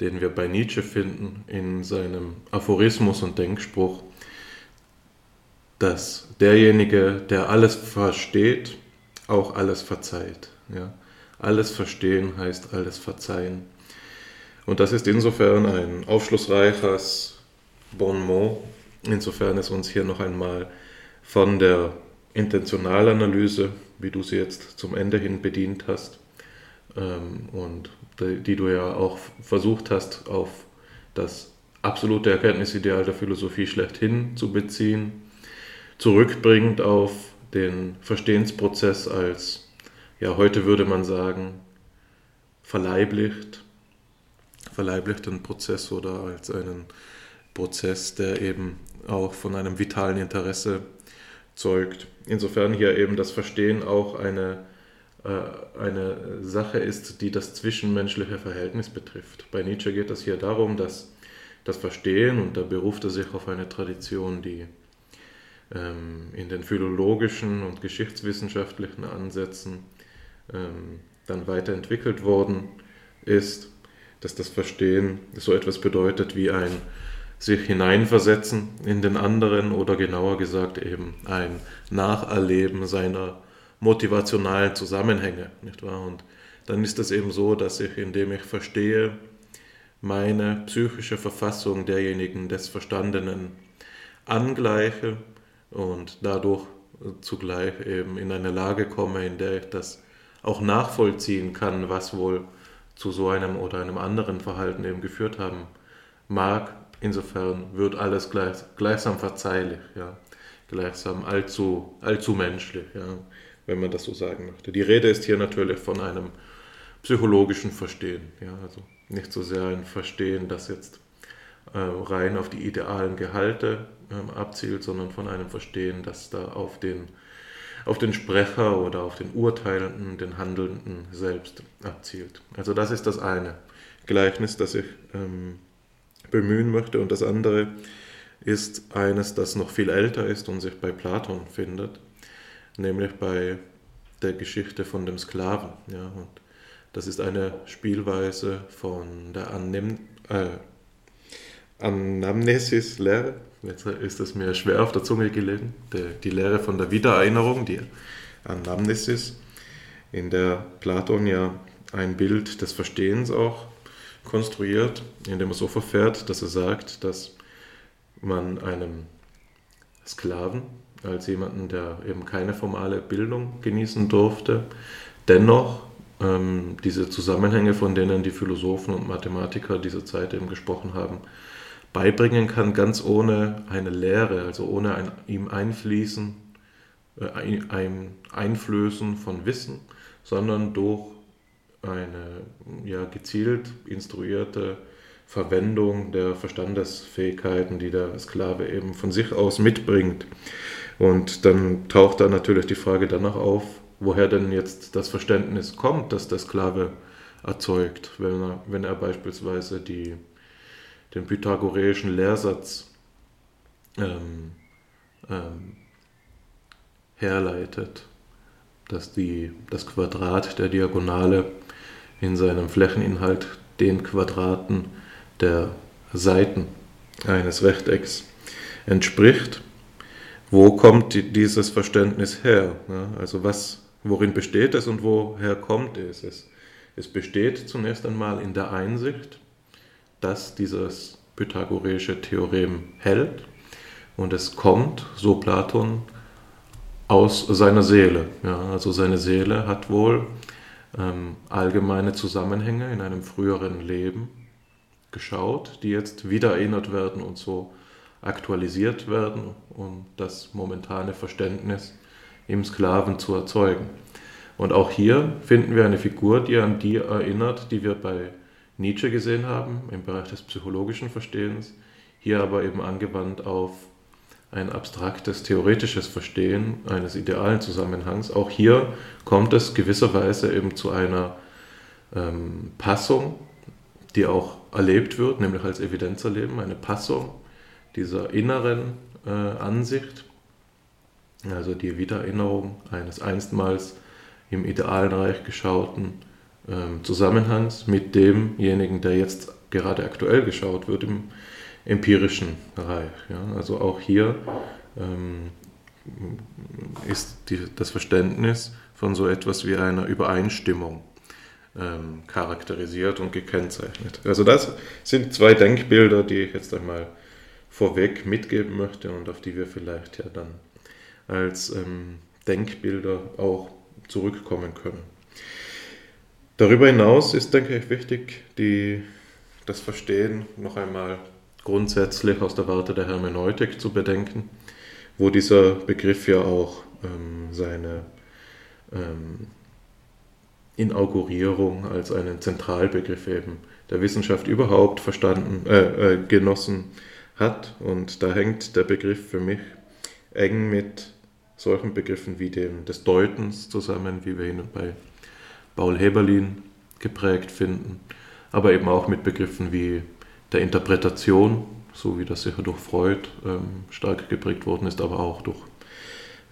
den wir bei Nietzsche finden, in seinem Aphorismus und Denkspruch, dass derjenige, der alles versteht, auch alles verzeiht. Ja? Alles verstehen heißt alles verzeihen. Und das ist insofern ein aufschlussreiches Bon mot, insofern es uns hier noch einmal von der Intentionalanalyse, wie du sie jetzt zum Ende hin bedient hast, ähm, und die, die du ja auch versucht hast, auf das absolute Erkenntnisideal der Philosophie schlechthin zu beziehen, zurückbringt auf den Verstehensprozess als, ja, heute würde man sagen, verleiblicht, verleiblichten Prozess oder als einen Prozess, der eben auch von einem vitalen Interesse zeugt. Insofern hier eben das Verstehen auch eine, äh, eine Sache ist, die das zwischenmenschliche Verhältnis betrifft. Bei Nietzsche geht es hier darum, dass das Verstehen, und da beruft er sich auf eine Tradition, die in den philologischen und geschichtswissenschaftlichen Ansätzen ähm, dann weiterentwickelt worden ist, dass das Verstehen so etwas bedeutet wie ein sich hineinversetzen in den anderen oder genauer gesagt eben ein Nacherleben seiner motivationalen Zusammenhänge, nicht wahr? Und dann ist es eben so, dass ich, indem ich verstehe, meine psychische Verfassung derjenigen des Verstandenen angleiche und dadurch zugleich eben in eine Lage komme, in der ich das auch nachvollziehen kann, was wohl zu so einem oder einem anderen Verhalten eben geführt haben mag, Insofern wird alles gleich, gleichsam verzeihlich, ja, gleichsam allzu, allzu menschlich, ja, wenn man das so sagen möchte. Die Rede ist hier natürlich von einem psychologischen Verstehen, ja, also nicht so sehr ein Verstehen, das jetzt äh, rein auf die idealen Gehalte äh, abzielt, sondern von einem Verstehen, das da auf den, auf den Sprecher oder auf den Urteilenden, den Handelnden selbst abzielt. Also das ist das eine Gleichnis, das ich ähm, bemühen möchte. Und das andere ist eines, das noch viel älter ist und sich bei Platon findet, nämlich bei der Geschichte von dem Sklaven. Ja, und Das ist eine Spielweise von der Annem äh, Anamnesis-Lehre. Jetzt ist es mir schwer auf der Zunge gelegen. Die, Lehre von der Wiedererinnerung, die Anamnesis, in der Platon ja ein Bild des Verstehens auch konstruiert, indem er so verfährt, dass er sagt, dass man einem Sklaven als jemanden, der eben keine formale Bildung genießen durfte, dennoch ähm, diese Zusammenhänge, von denen die Philosophen und Mathematiker dieser Zeit eben gesprochen haben, beibringen kann, ganz ohne eine Lehre, also ohne ein, ihm Einfließen, äh, ein Einflößen von Wissen, sondern durch eine ja, gezielt instruierte Verwendung der Verstandesfähigkeiten, die der Sklave eben von sich aus mitbringt. Und dann taucht da natürlich die Frage danach auf, woher denn jetzt das Verständnis kommt, das der Sklave erzeugt, wenn er, wenn er beispielsweise die, den pythagoreischen Lehrsatz ähm, ähm, herleitet, dass die, das Quadrat der Diagonale in seinem Flächeninhalt den Quadraten der Seiten eines Rechtecks entspricht. Wo kommt dieses Verständnis her? Also was, worin besteht es und woher kommt es? es? Es besteht zunächst einmal in der Einsicht, dass dieses pythagoreische Theorem hält und es kommt, so Platon, aus seiner Seele. Ja, also seine Seele hat wohl ähm, allgemeine Zusammenhänge in einem früheren Leben geschaut, die jetzt wieder erinnert werden und so aktualisiert werden, um das momentane Verständnis im Sklaven zu erzeugen. Und auch hier finden wir eine Figur, die an die erinnert, die wir bei Nietzsche gesehen haben im Bereich des psychologischen Verstehens, hier aber eben angewandt auf ein abstraktes, theoretisches Verstehen eines idealen Zusammenhangs. Auch hier kommt es gewisserweise eben zu einer ähm, Passung, die auch erlebt wird, nämlich als Evidenzerleben, eine Passung dieser inneren äh, Ansicht, also die Wiedererinnerung eines einstmals im idealen Reich geschauten äh, Zusammenhangs mit demjenigen, der jetzt gerade aktuell geschaut wird im empirischen Reich. Ja? Also auch hier ähm, ist die, das Verständnis von so etwas wie einer Übereinstimmung ähm, charakterisiert und gekennzeichnet. Also das sind zwei Denkbilder, die ich jetzt einmal vorweg mitgeben möchte und auf die wir vielleicht ja dann als ähm, Denkbilder auch zurückkommen können. Darüber hinaus ist, denke ich, wichtig, die, das Verstehen noch einmal grundsätzlich aus der Warte der Hermeneutik zu bedenken, wo dieser Begriff ja auch ähm, seine ähm, Inaugurierung als einen Zentralbegriff eben der Wissenschaft überhaupt verstanden, äh, äh, genossen hat. Und da hängt der Begriff für mich eng mit solchen Begriffen wie dem des Deutens zusammen, wie wir ihn bei Paul Heberlin geprägt finden, aber eben auch mit Begriffen wie der Interpretation, so wie das sicher durch Freud ähm, stark geprägt worden ist, aber auch durch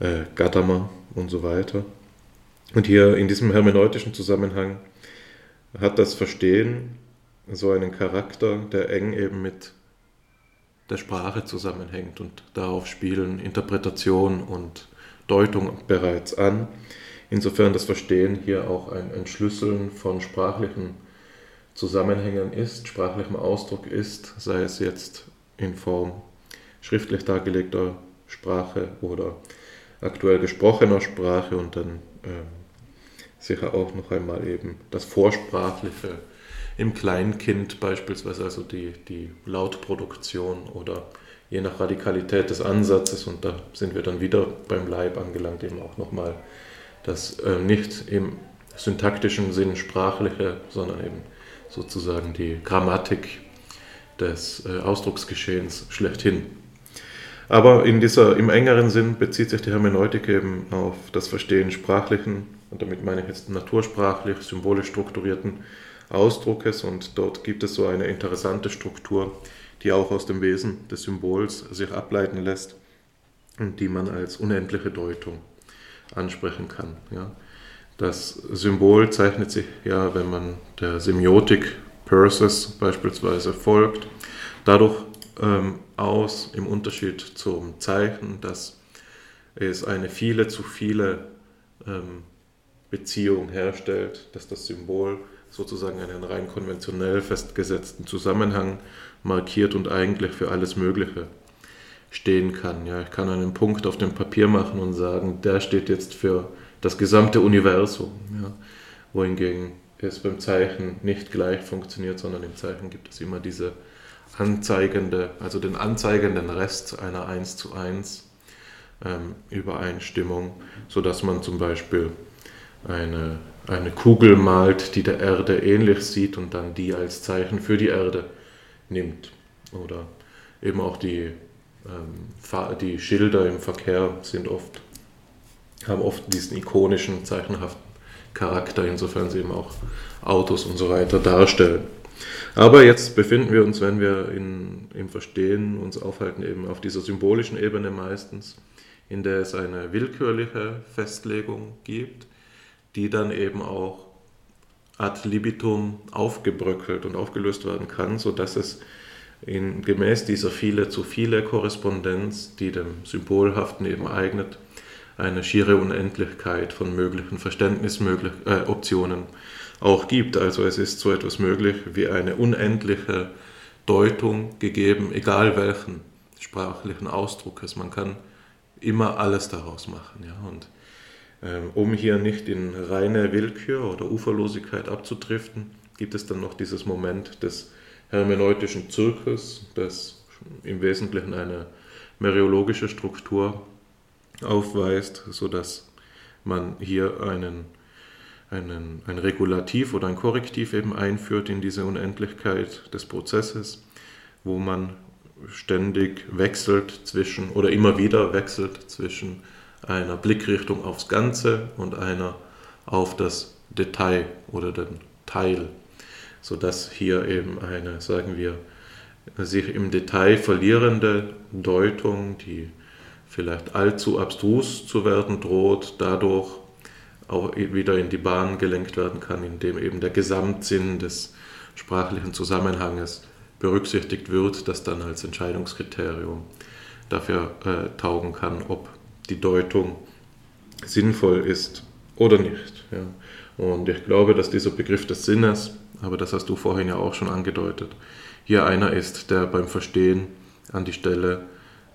äh, Gadamer und so weiter. Und hier in diesem hermeneutischen Zusammenhang hat das Verstehen so einen Charakter, der eng eben mit der Sprache zusammenhängt und darauf spielen Interpretation und Deutung bereits an. Insofern das Verstehen hier auch ein Entschlüsseln von sprachlichen Zusammenhängen ist, sprachlichem Ausdruck ist, sei es jetzt in Form schriftlich dargelegter Sprache oder aktuell gesprochener Sprache und dann äh, sicher auch noch einmal eben das Vorsprachliche im Kleinkind beispielsweise, also die, die Lautproduktion oder je nach Radikalität des Ansatzes und da sind wir dann wieder beim Leib angelangt, eben auch nochmal das äh, nicht im syntaktischen Sinn sprachliche, sondern eben sozusagen die Grammatik des äh, Ausdrucksgeschehens schlechthin. Aber in dieser, im engeren Sinn bezieht sich die Hermeneutik eben auf das Verstehen sprachlichen, und damit meine ich jetzt natursprachlich, symbolisch strukturierten Ausdruckes. Und dort gibt es so eine interessante Struktur, die auch aus dem Wesen des Symbols sich ableiten lässt und die man als unendliche Deutung ansprechen kann. Ja. Das Symbol zeichnet sich ja, wenn man der Semiotik Perses beispielsweise folgt, dadurch ähm, aus, im Unterschied zum Zeichen, dass es eine viele zu viele ähm, Beziehung herstellt, dass das Symbol sozusagen einen rein konventionell festgesetzten Zusammenhang markiert und eigentlich für alles Mögliche stehen kann. Ja, ich kann einen Punkt auf dem Papier machen und sagen, der steht jetzt für das gesamte Universum. Ja, wohingegen es beim Zeichen nicht gleich funktioniert, sondern im Zeichen gibt es immer diese anzeigende, also den anzeigenden Rest einer 1 zu 1 ähm, Übereinstimmung, sodass man zum Beispiel eine, eine Kugel malt, die der Erde ähnlich sieht und dann die als Zeichen für die Erde nimmt. Oder eben auch die, die Schilder im Verkehr sind oft, haben oft diesen ikonischen, zeichenhaften Charakter, insofern sie eben auch Autos und so weiter darstellen. Aber jetzt befinden wir uns, wenn wir in, im Verstehen uns aufhalten, eben auf dieser symbolischen Ebene meistens, in der es eine willkürliche Festlegung gibt, die dann eben auch ad libitum aufgebröckelt und aufgelöst werden kann, sodass es in, gemäß dieser viele zu viele Korrespondenz, die dem Symbolhaften eben eignet, eine schiere Unendlichkeit von möglichen Verständnisoptionen äh, auch gibt. Also es ist so etwas möglich wie eine unendliche Deutung gegeben, egal welchen sprachlichen Ausdruckes. Man kann immer alles daraus machen. Ja? Und ähm, um hier nicht in reine Willkür oder Uferlosigkeit abzudriften, gibt es dann noch dieses Moment des hermeneutischen Zirkus, das im Wesentlichen eine meriologische Struktur aufweist, sodass man hier einen, einen, ein Regulativ oder ein Korrektiv eben einführt in diese Unendlichkeit des Prozesses, wo man ständig wechselt zwischen oder immer wieder wechselt zwischen einer Blickrichtung aufs Ganze und einer auf das Detail oder den Teil, sodass hier eben eine, sagen wir, sich im Detail verlierende Deutung, die vielleicht allzu abstrus zu werden droht, dadurch auch wieder in die Bahn gelenkt werden kann, indem eben der Gesamtsinn des sprachlichen Zusammenhanges berücksichtigt wird, das dann als Entscheidungskriterium dafür äh, taugen kann, ob die Deutung sinnvoll ist oder nicht. Ja. Und ich glaube, dass dieser Begriff des Sinnes, aber das hast du vorhin ja auch schon angedeutet, hier einer ist, der beim Verstehen an die Stelle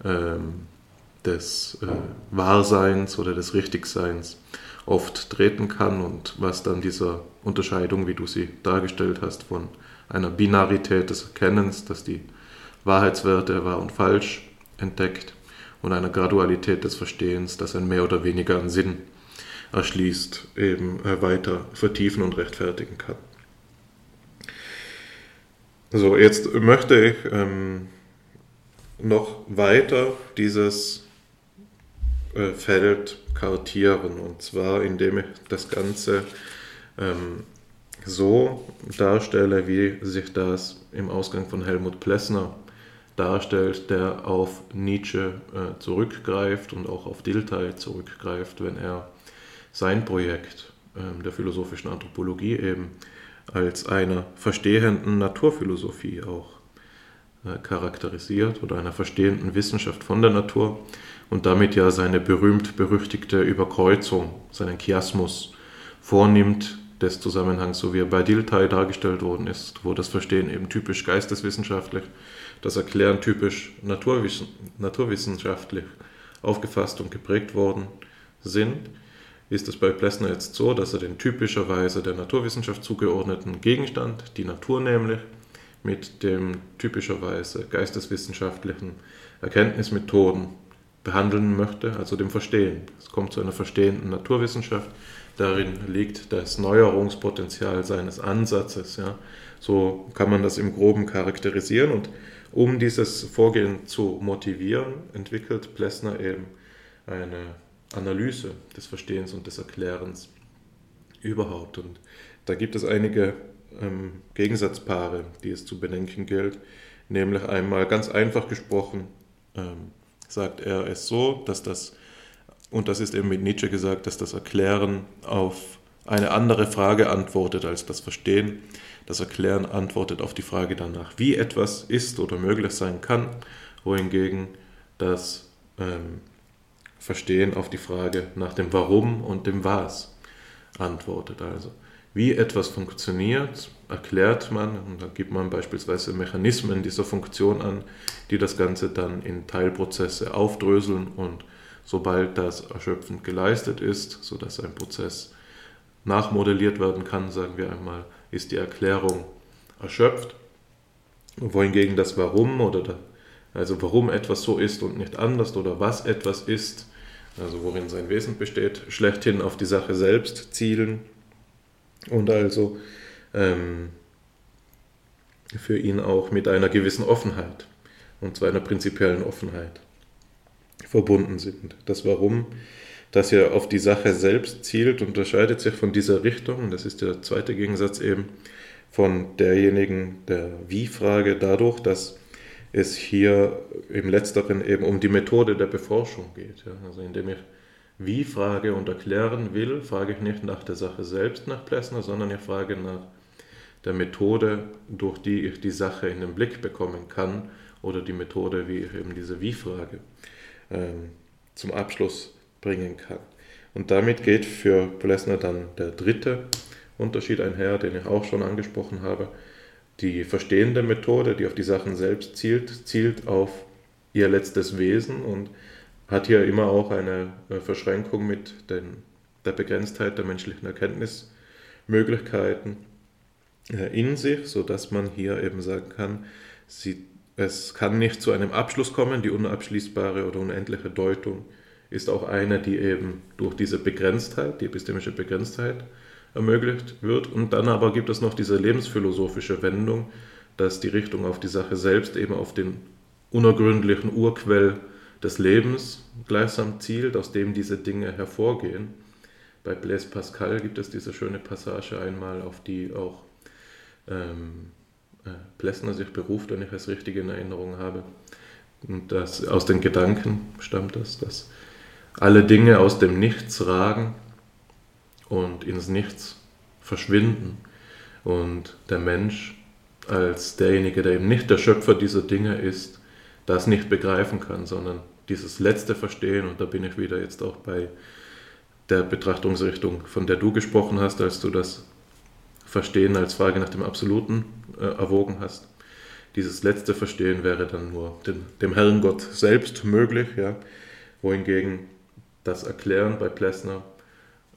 ähm, des äh, Wahrseins oder des Richtigseins oft treten kann und was dann dieser Unterscheidung, wie du sie dargestellt hast, von einer Binarität des Erkennens, dass die Wahrheitswerte wahr und falsch entdeckt, und einer Gradualität des Verstehens, das ein mehr oder weniger an Sinn erschließt, eben äh, weiter vertiefen und rechtfertigen kann. So, jetzt möchte ich ähm, noch weiter dieses äh, Feld kartieren. Und zwar indem ich das Ganze ähm, so darstelle, wie sich das im Ausgang von Helmut Plessner darstellt, der auf Nietzsche äh, zurückgreift und auch auf Dilthey zurückgreift, wenn er sein Projekt äh, der philosophischen Anthropologie eben als einer verstehenden Naturphilosophie auch äh, charakterisiert oder einer verstehenden Wissenschaft von der Natur und damit ja seine berühmt-berüchtigte Überkreuzung, seinen Chiasmus vornimmt des Zusammenhangs, so wie er bei Dilthey dargestellt worden ist, wo das Verstehen eben typisch geisteswissenschaftlich das Erklären typisch naturwissen, naturwissenschaftlich aufgefasst und geprägt worden sind, ist es bei Plessner jetzt so, dass er den typischerweise der Naturwissenschaft zugeordneten Gegenstand, die Natur nämlich, mit dem typischerweise geisteswissenschaftlichen Erkenntnismethoden behandeln möchte, also dem Verstehen. Es kommt zu einer verstehenden Naturwissenschaft. Darin liegt das Neuerungspotenzial seines Ansatzes. Ja. So kann man das im Groben charakterisieren und um dieses Vorgehen zu motivieren, entwickelt Plessner eben eine Analyse des Verstehens und des Erklärens überhaupt. Und da gibt es einige ähm, Gegensatzpaare, die es zu bedenken gilt. Nämlich einmal ganz einfach gesprochen, ähm, sagt er es so, dass das, und das ist eben mit Nietzsche gesagt, dass das Erklären auf eine andere Frage antwortet als das Verstehen. Das Erklären antwortet auf die Frage danach, wie etwas ist oder möglich sein kann, wohingegen das ähm, Verstehen auf die Frage nach dem Warum und dem Was antwortet. Also wie etwas funktioniert, erklärt man und da gibt man beispielsweise Mechanismen dieser Funktion an, die das Ganze dann in Teilprozesse aufdröseln und sobald das erschöpfend geleistet ist, sodass ein Prozess nachmodelliert werden kann, sagen wir einmal, ist die Erklärung erschöpft. Wohingegen das Warum oder der, also warum etwas so ist und nicht anders oder was etwas ist, also worin sein Wesen besteht, schlechthin auf die Sache selbst zielen und also ähm, für ihn auch mit einer gewissen Offenheit und zwar einer prinzipiellen Offenheit verbunden sind. Das Warum, das ja auf die Sache selbst zielt, unterscheidet sich von dieser Richtung, das ist der zweite Gegensatz eben, von derjenigen der Wie-Frage dadurch, dass es hier im letzteren eben um die Methode der Beforschung geht. Ja. Also indem ich wie frage und erklären will, frage ich nicht nach der Sache selbst nach Plessner, sondern ich frage nach der Methode, durch die ich die Sache in den Blick bekommen kann oder die Methode, wie ich eben diese Wie-Frage ähm, zum Abschluss bringen kann. Und damit geht für Plessner dann der dritte Unterschied einher, den ich auch schon angesprochen habe. Die verstehende Methode, die auf die Sachen selbst zielt, zielt auf ihr letztes Wesen und hat hier immer auch eine Verschränkung mit den, der Begrenztheit der menschlichen Erkenntnismöglichkeiten äh, in sich, sodass man hier eben sagen kann, sie, es kann nicht zu einem Abschluss kommen, die unabschließbare oder unendliche Deutung ist auch eine, die eben durch diese Begrenztheit, die epistemische Begrenztheit, ermöglicht wird. Und dann aber gibt es noch diese lebensphilosophische Wendung, dass die Richtung auf die Sache selbst eben auf den unergründlichen Urquell des Lebens gleichsam zielt, aus dem diese Dinge hervorgehen. Bei Blaise Pascal gibt es diese schöne Passage einmal, auf die auch ähm, äh, Plessner sich beruft, wenn ich es richtig in Erinnerung habe. Und das, aus den Gedanken stammt das, dass alle Dinge aus dem Nichts ragen und ins Nichts verschwinden. Und der Mensch als derjenige, der eben nicht der Schöpfer dieser Dinge ist, das nicht begreifen kann, sondern dieses letzte Verstehen, und da bin ich wieder jetzt auch bei der Betrachtungsrichtung, von der du gesprochen hast, als du das Verstehen als Frage nach dem Absoluten äh, erwogen hast. Dieses letzte Verstehen wäre dann nur dem, dem Herrn Gott selbst möglich, ja, wohingegen das Erklären bei Plessner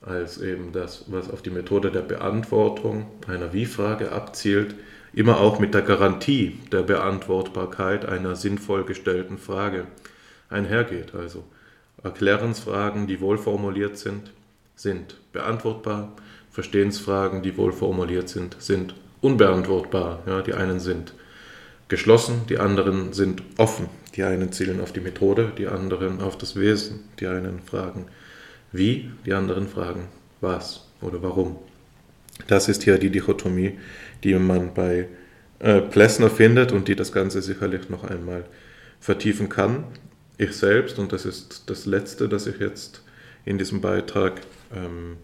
als eben das, was auf die Methode der Beantwortung einer Wie-Frage abzielt, immer auch mit der Garantie der Beantwortbarkeit einer sinnvoll gestellten Frage einhergeht. Also Erklärensfragen, die wohl formuliert sind, sind beantwortbar. Verstehensfragen, die wohl formuliert sind, sind unbeantwortbar. Ja, die einen sind geschlossen, die anderen sind offen. Die einen zielen auf die Methode, die anderen auf das Wesen. Die einen fragen wie, die anderen fragen was oder warum. Das ist hier die Dichotomie, die man bei äh, Plessner findet und die das Ganze sicherlich noch einmal vertiefen kann. Ich selbst, und das ist das Letzte, das ich jetzt in diesem Beitrag ähm,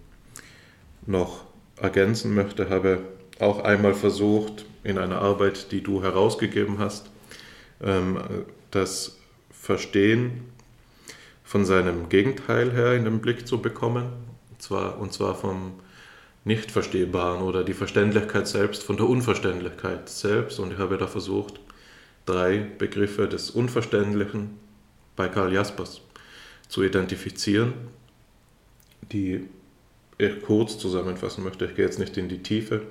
noch ergänzen möchte, habe auch einmal versucht, in einer Arbeit, die du herausgegeben hast, ähm, das Verstehen von seinem Gegenteil her in den Blick zu bekommen, und zwar, und zwar vom Nichtverstehbaren oder die Verständlichkeit selbst von der Unverständlichkeit selbst. Und ich habe da versucht, drei Begriffe des Unverständlichen bei Karl Jaspers zu identifizieren, die ich kurz zusammenfassen möchte. Ich gehe jetzt nicht in die Tiefe.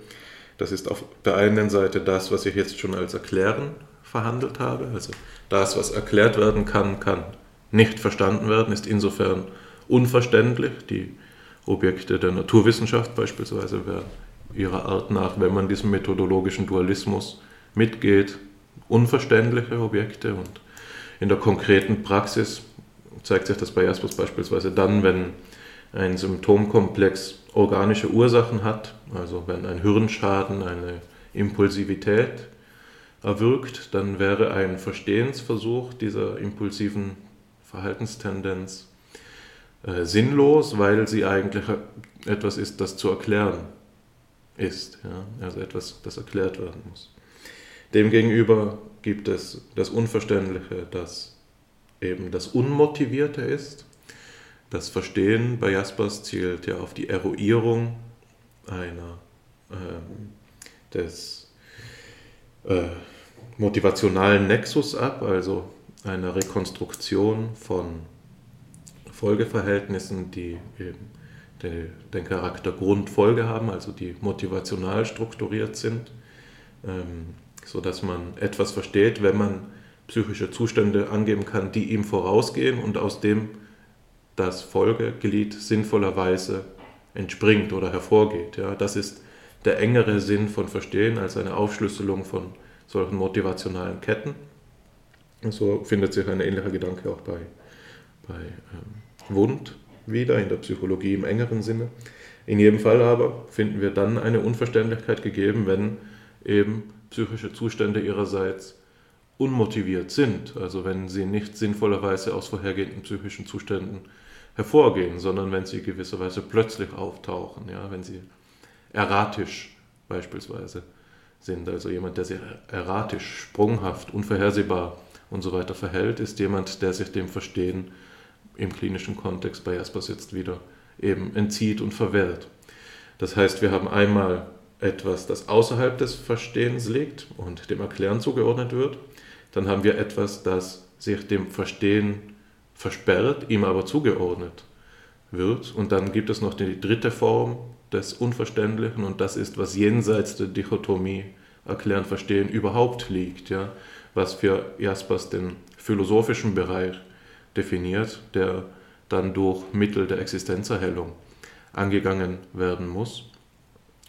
Das ist auf der einen Seite das, was ich jetzt schon als Erklären verhandelt habe. Also das, was erklärt werden kann, kann nicht verstanden werden, ist insofern unverständlich. Die Objekte der Naturwissenschaft beispielsweise werden ihrer Art nach, wenn man diesem methodologischen Dualismus mitgeht, unverständliche Objekte und in der konkreten Praxis zeigt sich das bei Jaspers beispielsweise dann, wenn ein Symptomkomplex organische Ursachen hat, also wenn ein Hirnschaden eine Impulsivität erwirkt, dann wäre ein Verstehensversuch dieser impulsiven Verhaltenstendenz äh, sinnlos, weil sie eigentlich etwas ist, das zu erklären ist. Ja? Also etwas, das erklärt werden muss. Demgegenüber gibt es das Unverständliche, das eben das Unmotivierte ist. Das Verstehen bei Jaspers zielt ja auf die Eruierung einer, ähm, des äh, motivationalen Nexus ab, also einer Rekonstruktion von Folgeverhältnissen, die eben den Charakter Grundfolge haben, also die motivational strukturiert sind, ähm, sodass man etwas versteht, wenn man psychische Zustände angeben kann, die ihm vorausgehen und aus dem das Folgeglied sinnvollerweise entspringt oder hervorgeht. Ja, das ist der engere Sinn von Verstehen als eine Aufschlüsselung von solchen motivationalen Ketten. So findet sich ein ähnlicher Gedanke auch bei, bei ähm, Wund wieder, in der Psychologie im engeren Sinne. In jedem Fall aber finden wir dann eine Unverständlichkeit gegeben, wenn eben psychische Zustände ihrerseits unmotiviert sind, also wenn sie nicht sinnvollerweise aus vorhergehenden psychischen Zuständen hervorgehen, sondern wenn sie gewisserweise plötzlich auftauchen, ja, wenn sie erratisch beispielsweise sind. Also jemand, der sich erratisch, sprunghaft, unvorhersehbar und so weiter verhält, ist jemand, der sich dem Verstehen im klinischen Kontext bei Jaspers jetzt wieder eben entzieht und verwehrt. Das heißt, wir haben einmal etwas, das außerhalb des Verstehens liegt und dem Erklären zugeordnet wird. Dann haben wir etwas, das sich dem Verstehen versperrt, ihm aber zugeordnet wird. Und dann gibt es noch die dritte Form des Unverständlichen und das ist, was jenseits der Dichotomie Erklären, Verstehen überhaupt liegt, ja? Was für Jaspers den philosophischen Bereich definiert, der dann durch Mittel der Existenzerhellung angegangen werden muss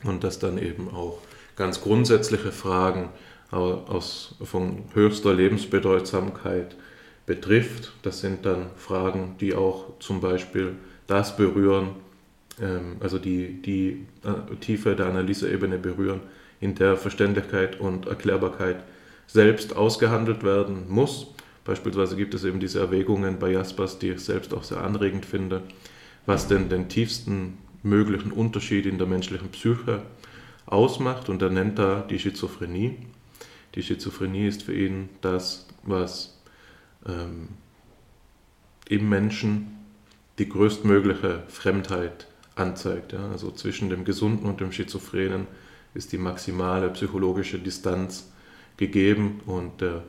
und das dann eben auch ganz grundsätzliche Fragen aus, von höchster Lebensbedeutsamkeit betrifft. Das sind dann Fragen, die auch zum Beispiel das berühren, ähm, also die, die äh, Tiefe der Analyseebene berühren, in der Verständlichkeit und Erklärbarkeit selbst ausgehandelt werden muss. Beispielsweise gibt es eben diese Erwägungen bei Jaspers, die ich selbst auch sehr anregend finde, was denn den tiefsten möglichen Unterschied in der menschlichen Psyche ausmacht. Und er nennt da die Schizophrenie. Die Schizophrenie ist für ihn das, was ähm, im Menschen die größtmögliche Fremdheit anzeigt. Ja? Also zwischen dem Gesunden und dem Schizophrenen ist die maximale psychologische Distanz gegeben und der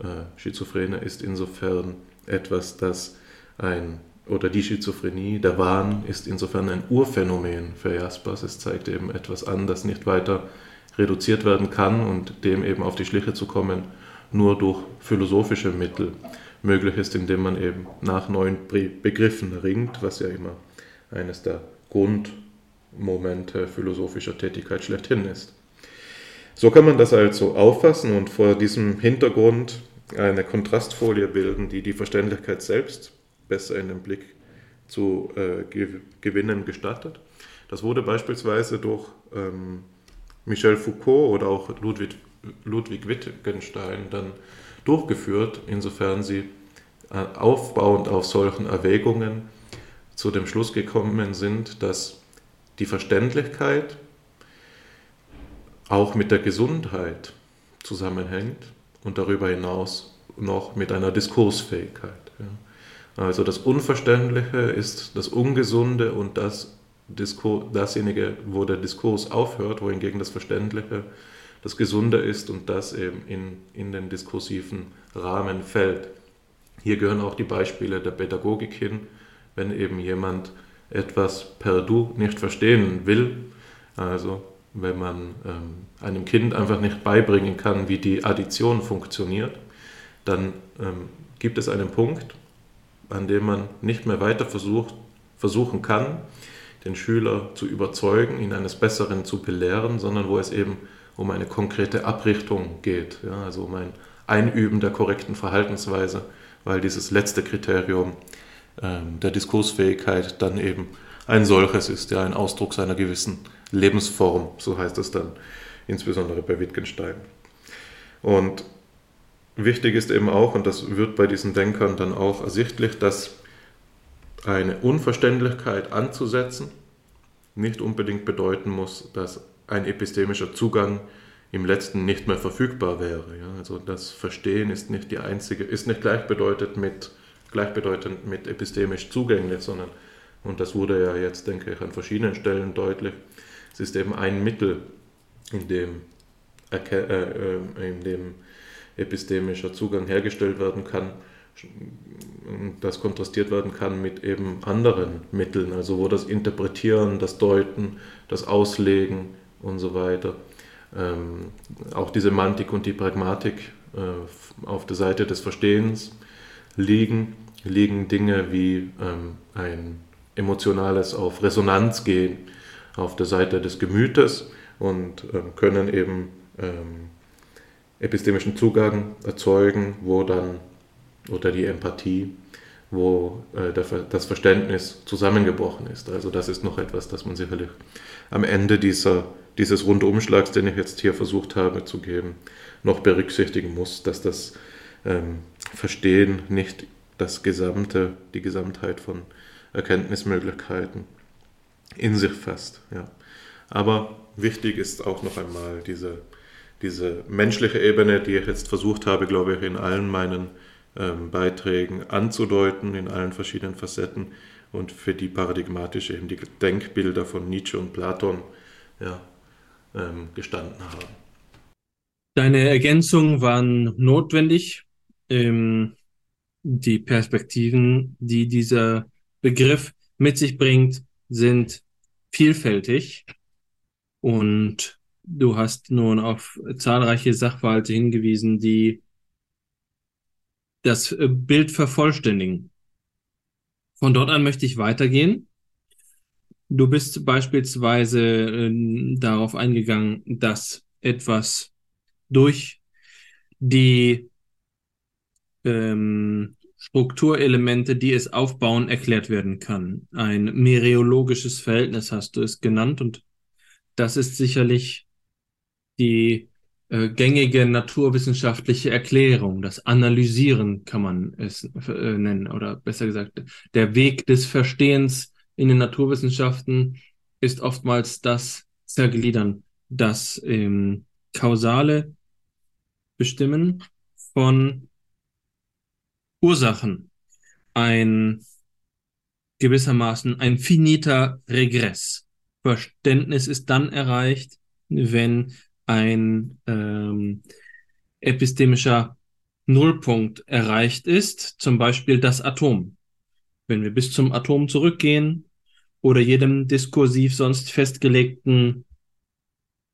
äh, Schizophrene ist insofern etwas, das ein, oder die Schizophrenie, der Wahn ist insofern ein Urphänomen für Jaspers. Es zeigt eben etwas an, das nicht weiter reduziert werden kann und dem eben auf die Schliche zu kommen, nur durch philosophische Mittel möglich ist, indem man eben nach neuen Begriffen ringt, was ja immer eines der Grundmomente philosophischer Tätigkeit schlechthin ist. So kann man das also auffassen und vor diesem Hintergrund eine Kontrastfolie bilden, die die Verständlichkeit selbst besser in den Blick zu äh, gewinnen gestattet. Das wurde beispielsweise durch ähm, Michel Foucault oder auch Ludwig, Ludwig Wittgenstein dann durchgeführt, insofern sie äh, aufbauend auf solchen Erwägungen zu dem Schluss gekommen sind, dass die Verständlichkeit auch mit der Gesundheit zusammenhängt und darüber hinaus noch mit einer Diskursfähigkeit. Ja. Also das Unverständliche ist das Ungesunde und das Diskur dasjenige, wo der Diskurs aufhört, wohingegen das Verständliche das Gesunde ist und das eben in, in den diskursiven Rahmen fällt. Hier gehören auch die Beispiele der Pädagogik hin, wenn eben jemand etwas per Du nicht verstehen will, also wenn man ähm, einem Kind einfach nicht beibringen kann, wie die Addition funktioniert, dann ähm, gibt es einen Punkt, an dem man nicht mehr weiter versucht, versuchen kann, den Schüler zu überzeugen, ihn eines Besseren zu belehren, sondern wo es eben um eine konkrete Abrichtung geht, ja, also um ein Einüben der korrekten Verhaltensweise, weil dieses letzte Kriterium ähm, der Diskursfähigkeit dann eben ein solches ist, ja, ein Ausdruck seiner gewissen Lebensform, so heißt es dann, insbesondere bei Wittgenstein. Und wichtig ist eben auch, und das wird bei diesen Denkern dann auch ersichtlich, dass eine Unverständlichkeit anzusetzen, nicht unbedingt bedeuten muss, dass ein epistemischer Zugang im letzten nicht mehr verfügbar wäre. Ja? Also das Verstehen ist nicht die einzige, ist nicht gleichbedeutend mit, gleichbedeutend mit epistemisch zugänglich, sondern, und das wurde ja jetzt, denke ich, an verschiedenen Stellen deutlich, es ist eben ein Mittel, in dem, äh, äh, in dem epistemischer Zugang hergestellt werden kann, das kontrastiert werden kann mit eben anderen Mitteln, also wo das Interpretieren, das Deuten, das Auslegen und so weiter ähm, auch die Semantik und die Pragmatik äh, auf der Seite des Verstehens liegen, liegen Dinge wie ähm, ein emotionales auf Resonanz gehen auf der Seite des Gemütes und ähm, können eben ähm, epistemischen Zugang erzeugen, wo dann, oder die Empathie, wo äh, das Verständnis zusammengebrochen ist. Also das ist noch etwas, das man sicherlich am Ende dieser dieses Rundumschlags, den ich jetzt hier versucht habe zu geben, noch berücksichtigen muss, dass das ähm, Verstehen nicht das gesamte, die Gesamtheit von Erkenntnismöglichkeiten in sich fasst. Ja. Aber wichtig ist auch noch einmal diese, diese menschliche Ebene, die ich jetzt versucht habe, glaube ich, in allen meinen ähm, Beiträgen anzudeuten, in allen verschiedenen Facetten und für die paradigmatisch eben die Denkbilder von Nietzsche und Platon ja, ähm, gestanden haben. Deine Ergänzungen waren notwendig. Ähm, die Perspektiven, die dieser Begriff mit sich bringt, sind vielfältig. Und du hast nun auf zahlreiche Sachverhalte hingewiesen, die das Bild vervollständigen. Von dort an möchte ich weitergehen Du bist beispielsweise äh, darauf eingegangen, dass etwas durch die ähm, Strukturelemente, die es aufbauen, erklärt werden kann. Ein mereologisches Verhältnis hast du es genannt und das ist sicherlich die äh, gängige naturwissenschaftliche Erklärung. Das Analysieren kann man es äh, nennen oder besser gesagt der Weg des Verstehens in den Naturwissenschaften ist oftmals das Zergliedern, das ähm, kausale Bestimmen von Ursachen. Ein gewissermaßen ein finiter Regress. Verständnis ist dann erreicht, wenn ein ähm, epistemischer Nullpunkt erreicht ist, zum Beispiel das Atom. Wenn wir bis zum Atom zurückgehen oder jedem diskursiv sonst festgelegten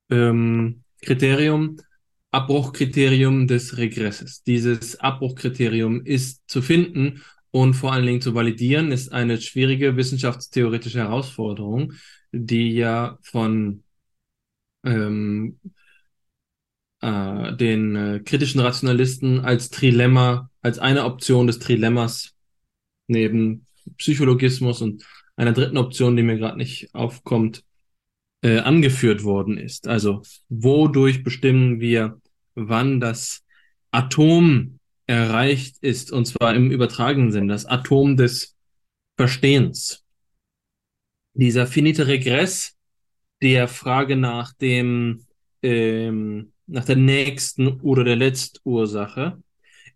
ähm, Kriterium, Abbruchkriterium des Regresses. Dieses Abbruchkriterium ist zu finden und vor allen Dingen zu validieren, ist eine schwierige wissenschaftstheoretische Herausforderung, die ja von ähm, äh, den äh, kritischen Rationalisten als Trilemma, als eine Option des Trilemmas neben Psychologismus und einer dritten Option, die mir gerade nicht aufkommt, äh, angeführt worden ist. Also wodurch bestimmen wir, wann das Atom erreicht ist, und zwar im übertragenen Sinn, das Atom des Verstehens. Dieser finite Regress der Frage nach dem, ähm, nach der nächsten oder der Letztursache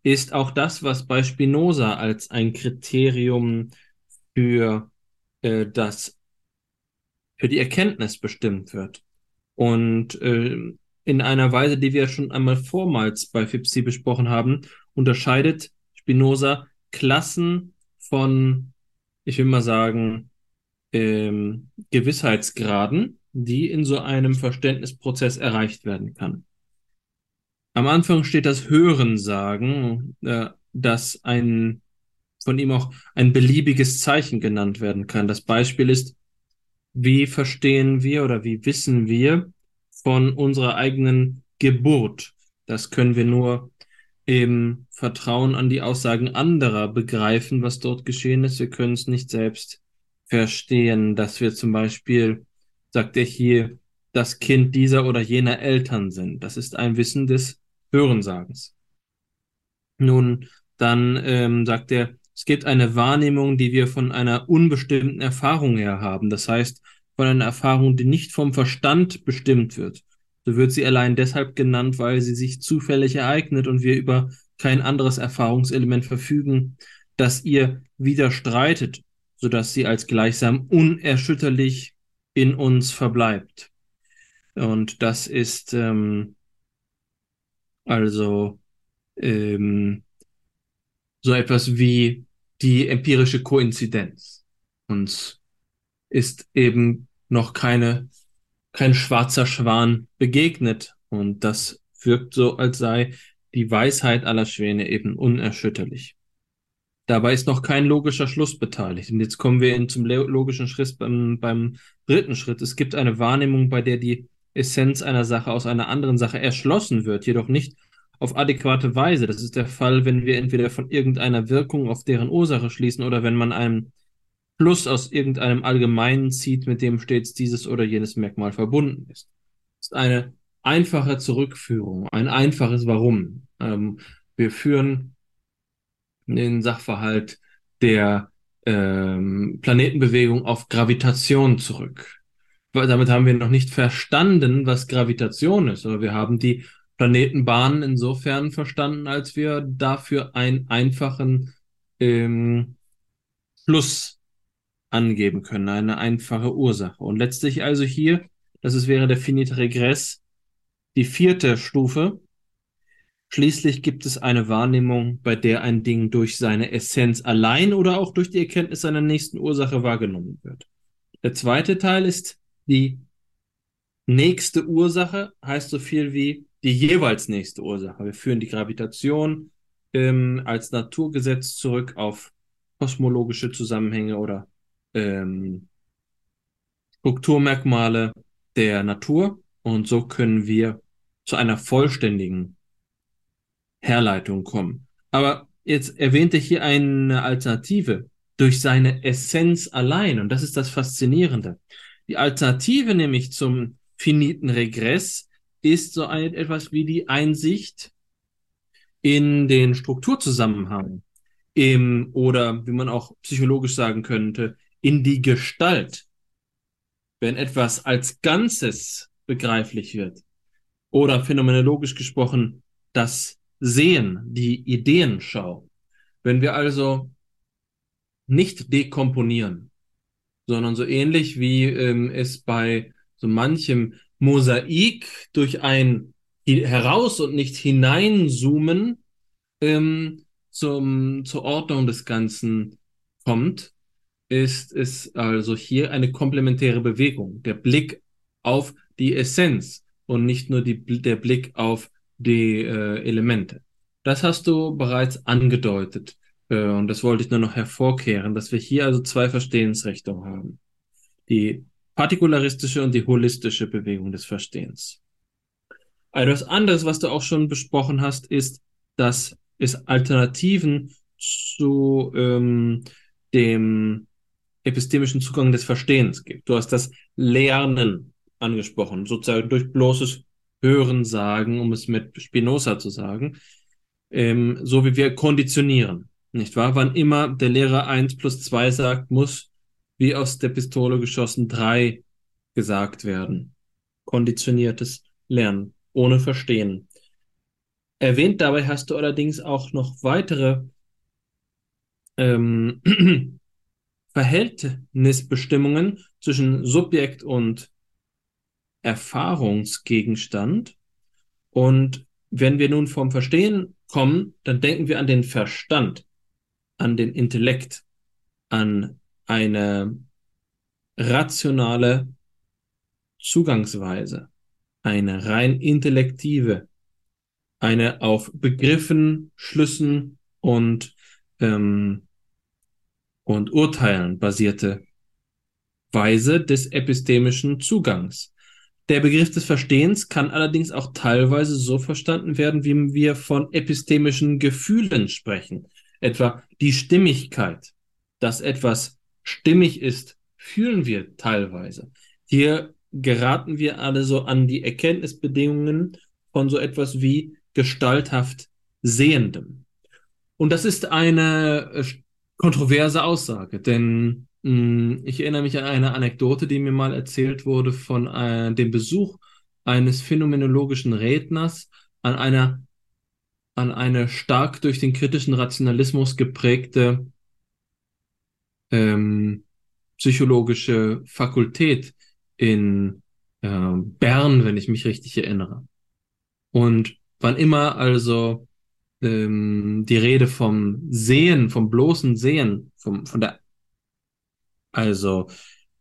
ist auch das, was bei Spinoza als ein Kriterium für äh, das für die Erkenntnis bestimmt wird. Und äh, in einer Weise, die wir schon einmal vormals bei Fipsi besprochen haben, unterscheidet Spinoza Klassen von, ich will mal sagen, ähm, Gewissheitsgraden, die in so einem Verständnisprozess erreicht werden kann. Am Anfang steht das Hörensagen, äh, dass ein von ihm auch ein beliebiges Zeichen genannt werden kann. Das Beispiel ist, wie verstehen wir oder wie wissen wir von unserer eigenen Geburt? Das können wir nur im Vertrauen an die Aussagen anderer begreifen, was dort geschehen ist. Wir können es nicht selbst verstehen, dass wir zum Beispiel, sagt er hier, das Kind dieser oder jener Eltern sind. Das ist ein Wissen des Hörensagens. Nun, dann ähm, sagt er, es gibt eine Wahrnehmung, die wir von einer unbestimmten Erfahrung her haben. Das heißt, von einer Erfahrung, die nicht vom Verstand bestimmt wird. So wird sie allein deshalb genannt, weil sie sich zufällig ereignet und wir über kein anderes Erfahrungselement verfügen, das ihr widerstreitet, sodass sie als gleichsam unerschütterlich in uns verbleibt. Und das ist ähm, also ähm, so etwas wie die empirische Koinzidenz. Uns ist eben noch keine, kein schwarzer Schwan begegnet. Und das wirkt so, als sei die Weisheit aller Schwäne eben unerschütterlich. Dabei ist noch kein logischer Schluss beteiligt. Und jetzt kommen wir zum logischen Schritt beim, beim dritten Schritt. Es gibt eine Wahrnehmung, bei der die Essenz einer Sache aus einer anderen Sache erschlossen wird, jedoch nicht auf adäquate Weise. Das ist der Fall, wenn wir entweder von irgendeiner Wirkung auf deren Ursache schließen oder wenn man einen Plus aus irgendeinem Allgemeinen zieht, mit dem stets dieses oder jenes Merkmal verbunden ist. Das ist eine einfache Zurückführung, ein einfaches Warum. Ähm, wir führen den Sachverhalt der ähm, Planetenbewegung auf Gravitation zurück. Weil damit haben wir noch nicht verstanden, was Gravitation ist, aber wir haben die Planetenbahnen insofern verstanden, als wir dafür einen einfachen ähm, Schluss angeben können, eine einfache Ursache. Und letztlich also hier, das ist, wäre der finite Regress, die vierte Stufe. Schließlich gibt es eine Wahrnehmung, bei der ein Ding durch seine Essenz allein oder auch durch die Erkenntnis seiner nächsten Ursache wahrgenommen wird. Der zweite Teil ist die nächste Ursache, heißt so viel wie die jeweils nächste Ursache. Wir führen die Gravitation ähm, als Naturgesetz zurück auf kosmologische Zusammenhänge oder ähm, Strukturmerkmale der Natur und so können wir zu einer vollständigen Herleitung kommen. Aber jetzt erwähnte hier eine Alternative durch seine Essenz allein und das ist das Faszinierende. Die Alternative nämlich zum finiten Regress ist so ein, etwas wie die Einsicht in den Strukturzusammenhang im, oder wie man auch psychologisch sagen könnte, in die Gestalt. Wenn etwas als Ganzes begreiflich wird oder phänomenologisch gesprochen das Sehen, die Ideenschau. Wenn wir also nicht dekomponieren, sondern so ähnlich wie ähm, es bei so manchem Mosaik durch ein heraus und nicht hineinzoomen ähm, zum, zur Ordnung des Ganzen kommt, ist es also hier eine komplementäre Bewegung. Der Blick auf die Essenz und nicht nur die, der Blick auf die äh, Elemente. Das hast du bereits angedeutet. Äh, und das wollte ich nur noch hervorkehren, dass wir hier also zwei Verstehensrichtungen haben. Die partikularistische und die holistische Bewegung des Verstehens. Etwas anderes, was du auch schon besprochen hast, ist, dass es Alternativen zu ähm, dem epistemischen Zugang des Verstehens gibt. Du hast das Lernen angesprochen, sozusagen durch bloßes Hören sagen, um es mit Spinoza zu sagen, ähm, so wie wir konditionieren, nicht wahr? Wann immer der Lehrer eins plus zwei sagt, muss wie aus der Pistole geschossen drei gesagt werden. Konditioniertes Lernen, ohne Verstehen. Erwähnt dabei hast du allerdings auch noch weitere ähm, Verhältnisbestimmungen zwischen Subjekt und Erfahrungsgegenstand. Und wenn wir nun vom Verstehen kommen, dann denken wir an den Verstand, an den Intellekt, an eine rationale Zugangsweise, eine rein intellektive, eine auf Begriffen, Schlüssen und, ähm, und Urteilen basierte Weise des epistemischen Zugangs. Der Begriff des Verstehens kann allerdings auch teilweise so verstanden werden, wie wir von epistemischen Gefühlen sprechen, etwa die Stimmigkeit, dass etwas stimmig ist, fühlen wir teilweise. Hier geraten wir alle so an die Erkenntnisbedingungen von so etwas wie gestalthaft Sehendem. Und das ist eine äh, kontroverse Aussage, denn mh, hm, ich erinnere mich an eine Anekdote, die mir mal erzählt wurde von äh, dem Besuch eines phänomenologischen Redners an einer an eine stark durch den kritischen Rationalismus geprägte ähm, psychologische Fakultät in äh, Bern, wenn ich mich richtig erinnere. Und wann immer also ähm, die Rede vom Sehen, vom bloßen Sehen, vom, von der, also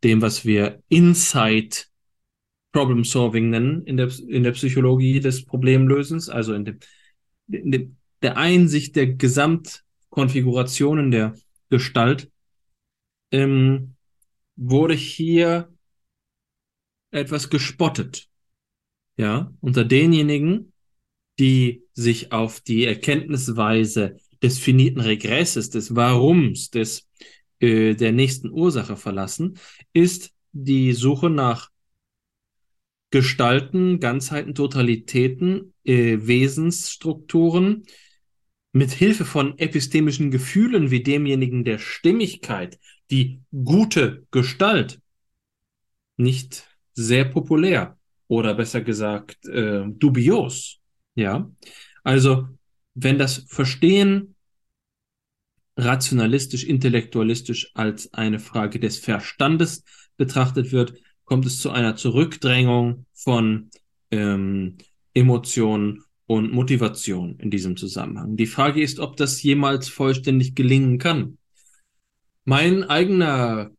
dem, was wir Insight Problem Solving nennen in der, in der Psychologie des Problemlösens, also in dem, in dem der Einsicht der Gesamtkonfigurationen der Gestalt, ähm, wurde hier etwas gespottet. Ja, unter denjenigen, die sich auf die Erkenntnisweise des finiten Regresses, des Warums, des äh, der nächsten Ursache verlassen, ist die Suche nach Gestalten, Ganzheiten, Totalitäten, äh, Wesensstrukturen mit Hilfe von epistemischen Gefühlen wie demjenigen der Stimmigkeit, die gute Gestalt, nicht sehr populär oder besser gesagt äh, dubios. Ja, also wenn das Verstehen rationalistisch, intellektualistisch als eine Frage des Verstandes betrachtet wird, kommt es zu einer Zurückdrängung von ähm, Emotionen und Motivation in diesem Zusammenhang. Die Frage ist, ob das jemals vollständig gelingen kann. Mein eigener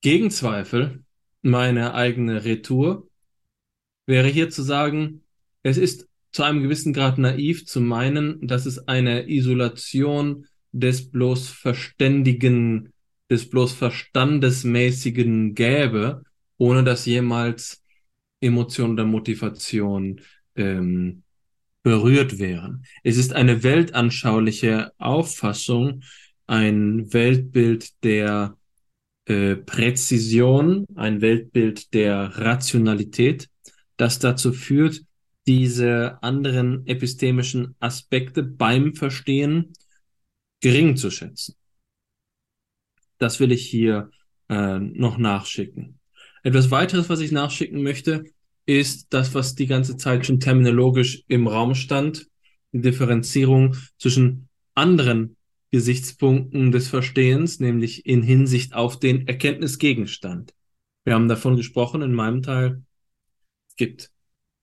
Gegenzweifel, meine eigene Retour wäre hier zu sagen, es ist zu einem gewissen Grad naiv zu meinen, dass es eine Isolation des bloß Verständigen, des bloß Verstandesmäßigen gäbe, ohne dass jemals Emotion oder Motivation ähm, berührt wären. Es ist eine weltanschauliche Auffassung, ein Weltbild der äh, Präzision, ein Weltbild der Rationalität, das dazu führt, diese anderen epistemischen Aspekte beim Verstehen gering zu schätzen. Das will ich hier äh, noch nachschicken. Etwas weiteres, was ich nachschicken möchte, ist das, was die ganze Zeit schon terminologisch im Raum stand, die Differenzierung zwischen anderen Gesichtspunkten des Verstehens, nämlich in Hinsicht auf den Erkenntnisgegenstand. Wir haben davon gesprochen in meinem Teil. Es gibt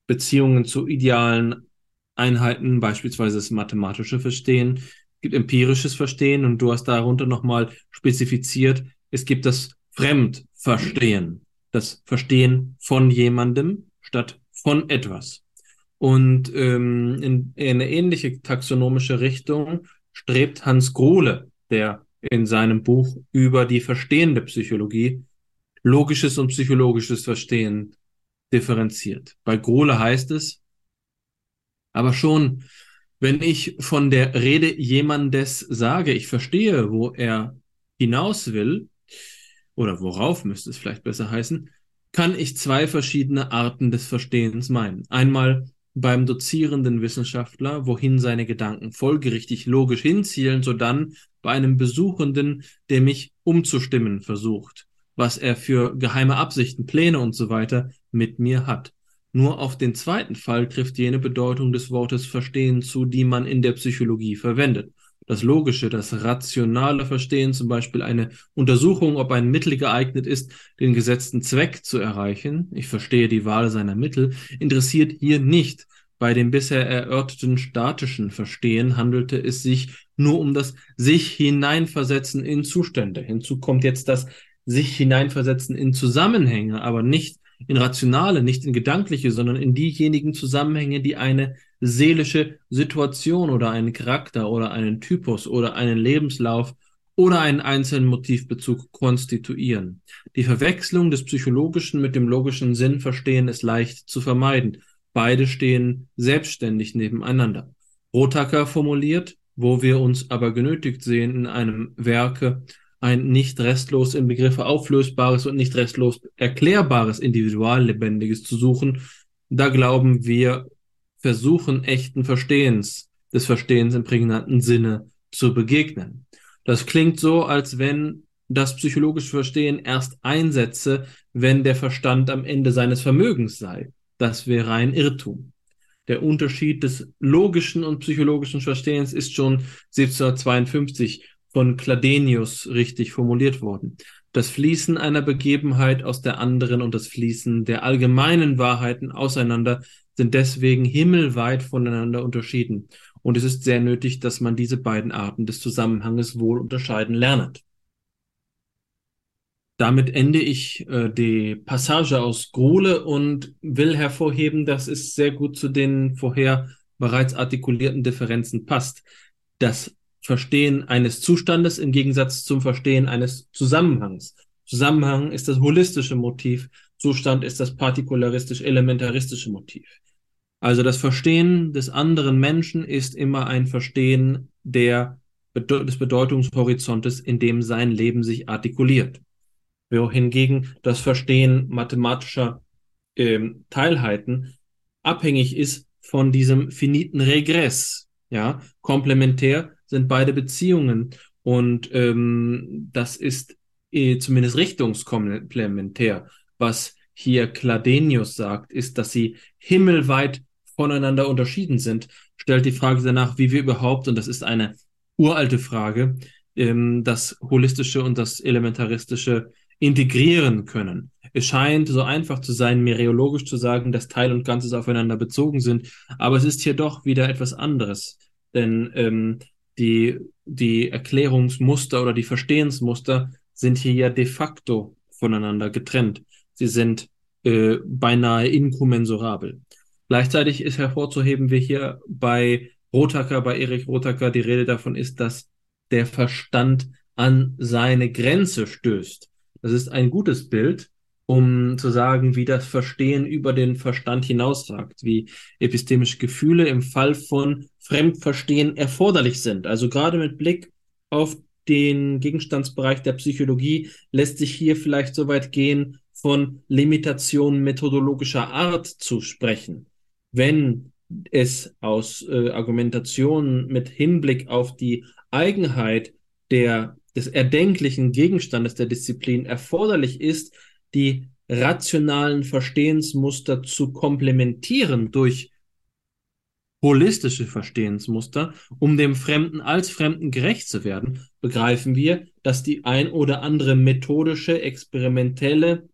Beziehungen zu idealen Einheiten, beispielsweise das mathematische Verstehen, es gibt empirisches Verstehen und du hast darunter nochmal spezifiziert, es gibt das Fremdverstehen, das Verstehen von jemandem statt von etwas. Und ähm, in, in eine ähnliche taxonomische Richtung strebt Hans Grohle, der in seinem Buch über die verstehende Psychologie logisches und psychologisches Verstehen differenziert. Bei Grohle heißt es, aber schon, wenn ich von der Rede jemandes sage, ich verstehe, wo er hinaus will, oder worauf müsste es vielleicht besser heißen, kann ich zwei verschiedene Arten des Verstehens meinen. Einmal beim dozierenden Wissenschaftler, wohin seine Gedanken folgerichtig logisch hinzielen, sodann bei einem Besuchenden, der mich umzustimmen versucht, was er für geheime Absichten, Pläne und so weiter mit mir hat. Nur auf den zweiten Fall trifft jene Bedeutung des Wortes Verstehen zu, die man in der Psychologie verwendet das logische, das rationale Verstehen, zum Beispiel eine Untersuchung, ob ein Mittel geeignet ist, den gesetzten Zweck zu erreichen, ich verstehe die Wahl seiner Mittel, interessiert hier nicht. Bei dem bisher erörterten statischen Verstehen handelte es sich nur um das sich hineinversetzen in Zustände. Hinzu kommt jetzt das sich hineinversetzen in Zusammenhänge, aber nicht in rationale, nicht in gedankliche, sondern in diejenigen Zusammenhänge, die eine seelische Situation oder einen Charakter oder einen Typus oder einen Lebenslauf oder einen einzelnen Motivbezug konstituieren. Die Verwechslung des psychologischen mit dem logischen Sinnverstehen ist leicht zu vermeiden. Beide stehen selbstständig nebeneinander. Rotacker formuliert, wo wir uns aber genötigt sehen, in einem Werke ein nicht restlos in Begriffe auflösbares und nicht restlos erklärbares Individuallebendiges zu suchen, da glauben wir, versuchen echten Verstehens, des Verstehens im prägnanten Sinne zu begegnen. Das klingt so, als wenn das psychologische Verstehen erst einsetze, wenn der Verstand am Ende seines Vermögens sei. Das wäre ein Irrtum. Der Unterschied des logischen und psychologischen Verstehens ist schon 1752 von Cladenius richtig formuliert worden. Das Fließen einer Begebenheit aus der anderen und das Fließen der allgemeinen Wahrheiten auseinander sind deswegen himmelweit voneinander unterschieden. Und es ist sehr nötig, dass man diese beiden Arten des Zusammenhanges wohl unterscheiden lernt. Damit ende ich äh, die Passage aus Grole und will hervorheben, dass es sehr gut zu den vorher bereits artikulierten Differenzen passt. Das Verstehen eines Zustandes im Gegensatz zum Verstehen eines Zusammenhangs. Zusammenhang ist das holistische Motiv, Zustand ist das partikularistisch-elementaristische Motiv. Also das Verstehen des anderen Menschen ist immer ein Verstehen der, des Bedeutungshorizontes, in dem sein Leben sich artikuliert. Wohingegen das Verstehen mathematischer ähm, Teilheiten abhängig ist von diesem finiten Regress. Ja, komplementär sind beide Beziehungen und ähm, das ist äh, zumindest richtungskomplementär. Was hier Cladenius sagt, ist, dass sie himmelweit voneinander unterschieden sind, stellt die Frage danach, wie wir überhaupt, und das ist eine uralte Frage, ähm, das Holistische und das Elementaristische integrieren können. Es scheint so einfach zu sein, mereologisch zu sagen, dass Teil und Ganzes aufeinander bezogen sind, aber es ist hier doch wieder etwas anderes. Denn ähm, die, die Erklärungsmuster oder die Verstehensmuster sind hier ja de facto voneinander getrennt. Sie sind äh, beinahe inkommensurabel. Gleichzeitig ist hervorzuheben, wie hier bei Rotacker, bei Erich Rotacker die Rede davon ist, dass der Verstand an seine Grenze stößt. Das ist ein gutes Bild, um zu sagen, wie das Verstehen über den Verstand hinaussagt, wie epistemische Gefühle im Fall von Fremdverstehen erforderlich sind. Also gerade mit Blick auf den Gegenstandsbereich der Psychologie lässt sich hier vielleicht so weit gehen, von Limitationen methodologischer Art zu sprechen wenn es aus äh, Argumentationen mit Hinblick auf die Eigenheit der, des erdenklichen Gegenstandes der Disziplin erforderlich ist, die rationalen Verstehensmuster zu komplementieren durch holistische Verstehensmuster, um dem Fremden als Fremden gerecht zu werden, begreifen wir, dass die ein oder andere methodische, experimentelle,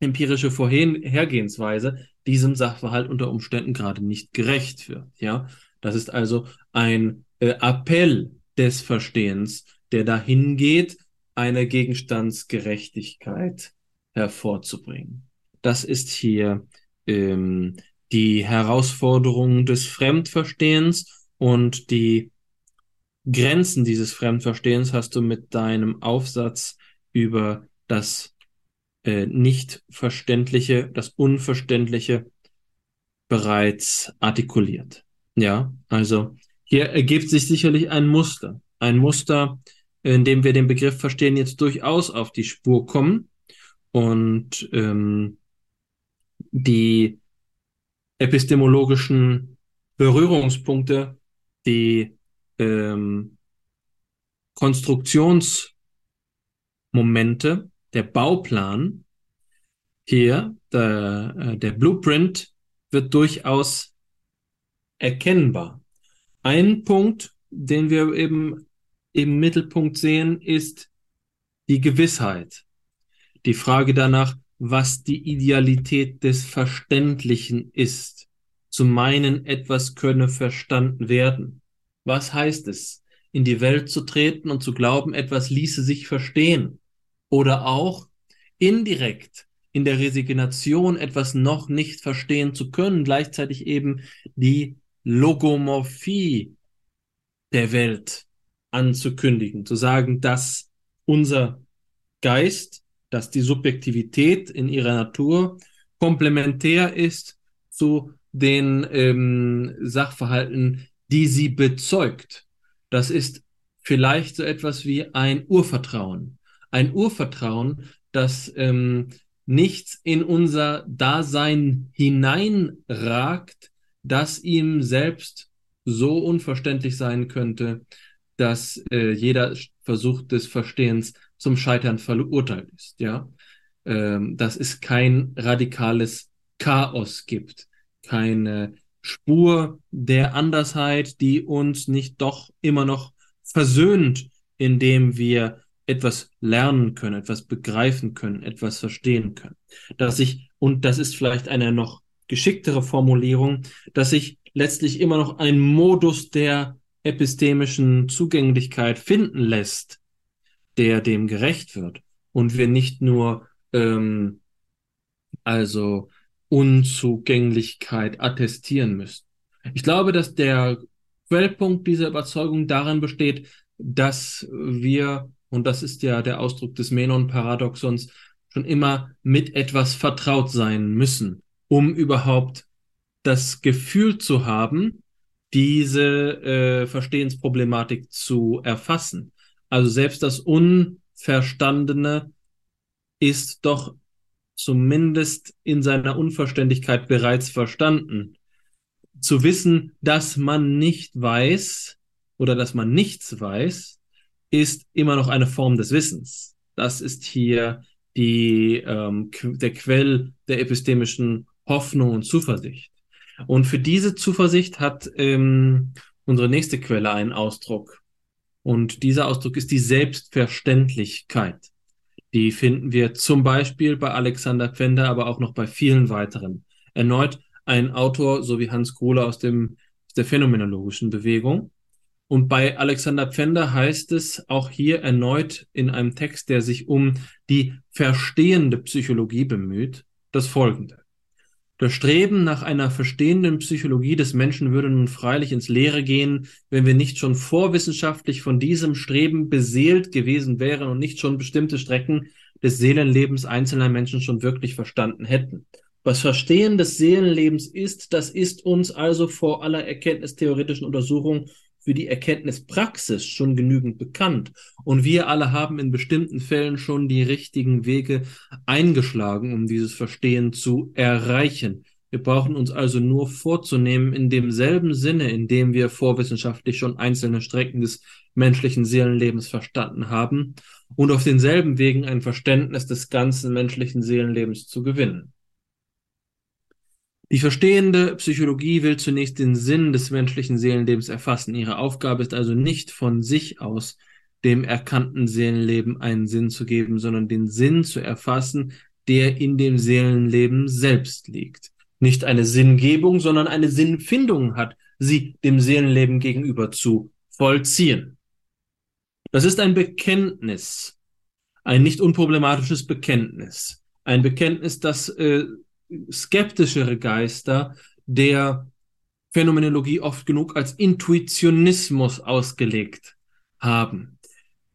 empirische Vorhergehensweise diesem Sachverhalt unter Umständen gerade nicht gerecht wird. Ja, das ist also ein äh, Appell des Verstehens, der dahin geht, eine Gegenstandsgerechtigkeit hervorzubringen. Das ist hier ähm, die Herausforderung des Fremdverstehens und die Grenzen dieses Fremdverstehens hast du mit deinem Aufsatz über das äh, nicht verständliche, das Unverständliche bereits artikuliert. Ja, also hier ergibt sich sicherlich ein Muster. Ein Muster, in dem wir den Begriff verstehen, jetzt durchaus auf die Spur kommen und ähm, die epistemologischen Berührungspunkte, die ähm, Konstruktionsmomente der Bauplan hier, der, äh, der Blueprint wird durchaus erkennbar. Ein Punkt, den wir eben im Mittelpunkt sehen, ist die Gewissheit. Die Frage danach, was die Idealität des Verständlichen ist. Zu meinen, etwas könne verstanden werden. Was heißt es, in die Welt zu treten und zu glauben, etwas ließe sich verstehen? Oder auch indirekt in der Resignation etwas noch nicht verstehen zu können, gleichzeitig eben die Logomorphie der Welt anzukündigen, zu sagen, dass unser Geist, dass die Subjektivität in ihrer Natur komplementär ist zu den ähm, Sachverhalten, die sie bezeugt. Das ist vielleicht so etwas wie ein Urvertrauen ein Urvertrauen, dass ähm, nichts in unser Dasein hineinragt, das ihm selbst so unverständlich sein könnte, dass äh, jeder Versuch des Verstehens zum Scheitern verurteilt ist, ja. Ähm, dass es kein radikales Chaos gibt, keine Spur der Andersheit, die uns nicht doch immer noch versöhnt, indem wir etwas lernen können, etwas begreifen können, etwas verstehen können. Dass ich, und das ist vielleicht eine noch geschicktere Formulierung, dass sich letztlich immer noch ein Modus der epistemischen Zugänglichkeit finden lässt, der dem gerecht wird und wir nicht nur ähm, also Unzugänglichkeit attestieren müssen. Ich glaube, dass der Quellpunkt dieser Überzeugung darin besteht, dass wir, und das ist ja der Ausdruck des Menon-Paradoxons, schon immer mit etwas vertraut sein müssen, um überhaupt das Gefühl zu haben, diese äh, Verstehensproblematik zu erfassen. Also selbst das Unverstandene ist doch zumindest in seiner Unverständlichkeit bereits verstanden. Zu wissen, dass man nicht weiß oder dass man nichts weiß, ist immer noch eine Form des Wissens. Das ist hier die, ähm, der Quell der epistemischen Hoffnung und Zuversicht. Und für diese Zuversicht hat ähm, unsere nächste Quelle einen Ausdruck. Und dieser Ausdruck ist die Selbstverständlichkeit. Die finden wir zum Beispiel bei Alexander Pfänder, aber auch noch bei vielen weiteren. Erneut ein Autor, so wie Hans Kohle aus dem, der phänomenologischen Bewegung. Und bei Alexander Pfänder heißt es auch hier erneut in einem Text, der sich um die verstehende Psychologie bemüht, das folgende. Das Streben nach einer verstehenden Psychologie des Menschen würde nun freilich ins Leere gehen, wenn wir nicht schon vorwissenschaftlich von diesem Streben beseelt gewesen wären und nicht schon bestimmte Strecken des Seelenlebens einzelner Menschen schon wirklich verstanden hätten. Was Verstehen des Seelenlebens ist, das ist uns also vor aller erkenntnistheoretischen Untersuchung für die Erkenntnispraxis schon genügend bekannt. Und wir alle haben in bestimmten Fällen schon die richtigen Wege eingeschlagen, um dieses Verstehen zu erreichen. Wir brauchen uns also nur vorzunehmen, in demselben Sinne, in dem wir vorwissenschaftlich schon einzelne Strecken des menschlichen Seelenlebens verstanden haben und auf denselben Wegen ein Verständnis des ganzen menschlichen Seelenlebens zu gewinnen. Die verstehende Psychologie will zunächst den Sinn des menschlichen Seelenlebens erfassen. Ihre Aufgabe ist also nicht von sich aus dem erkannten Seelenleben einen Sinn zu geben, sondern den Sinn zu erfassen, der in dem Seelenleben selbst liegt. Nicht eine Sinngebung, sondern eine Sinnfindung hat sie dem Seelenleben gegenüber zu vollziehen. Das ist ein Bekenntnis, ein nicht unproblematisches Bekenntnis, ein Bekenntnis, das äh, skeptischere Geister der Phänomenologie oft genug als Intuitionismus ausgelegt haben.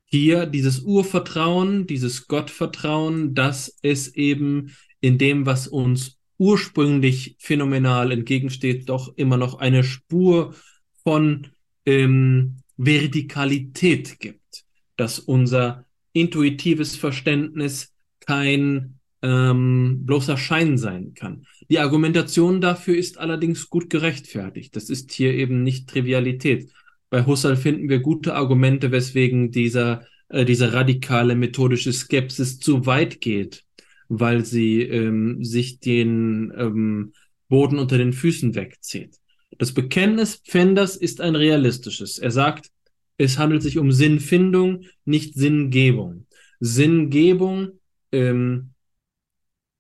Hier dieses Urvertrauen, dieses Gottvertrauen, dass es eben in dem, was uns ursprünglich phänomenal entgegensteht, doch immer noch eine Spur von ähm, Vertikalität gibt, dass unser intuitives Verständnis kein ähm, bloßer Schein sein kann. Die Argumentation dafür ist allerdings gut gerechtfertigt. Das ist hier eben nicht Trivialität. Bei Husserl finden wir gute Argumente, weswegen dieser, äh, diese radikale methodische Skepsis zu weit geht, weil sie ähm, sich den ähm, Boden unter den Füßen wegzieht. Das Bekenntnis Pfänders ist ein realistisches. Er sagt, es handelt sich um Sinnfindung, nicht Sinngebung. Sinngebung ähm,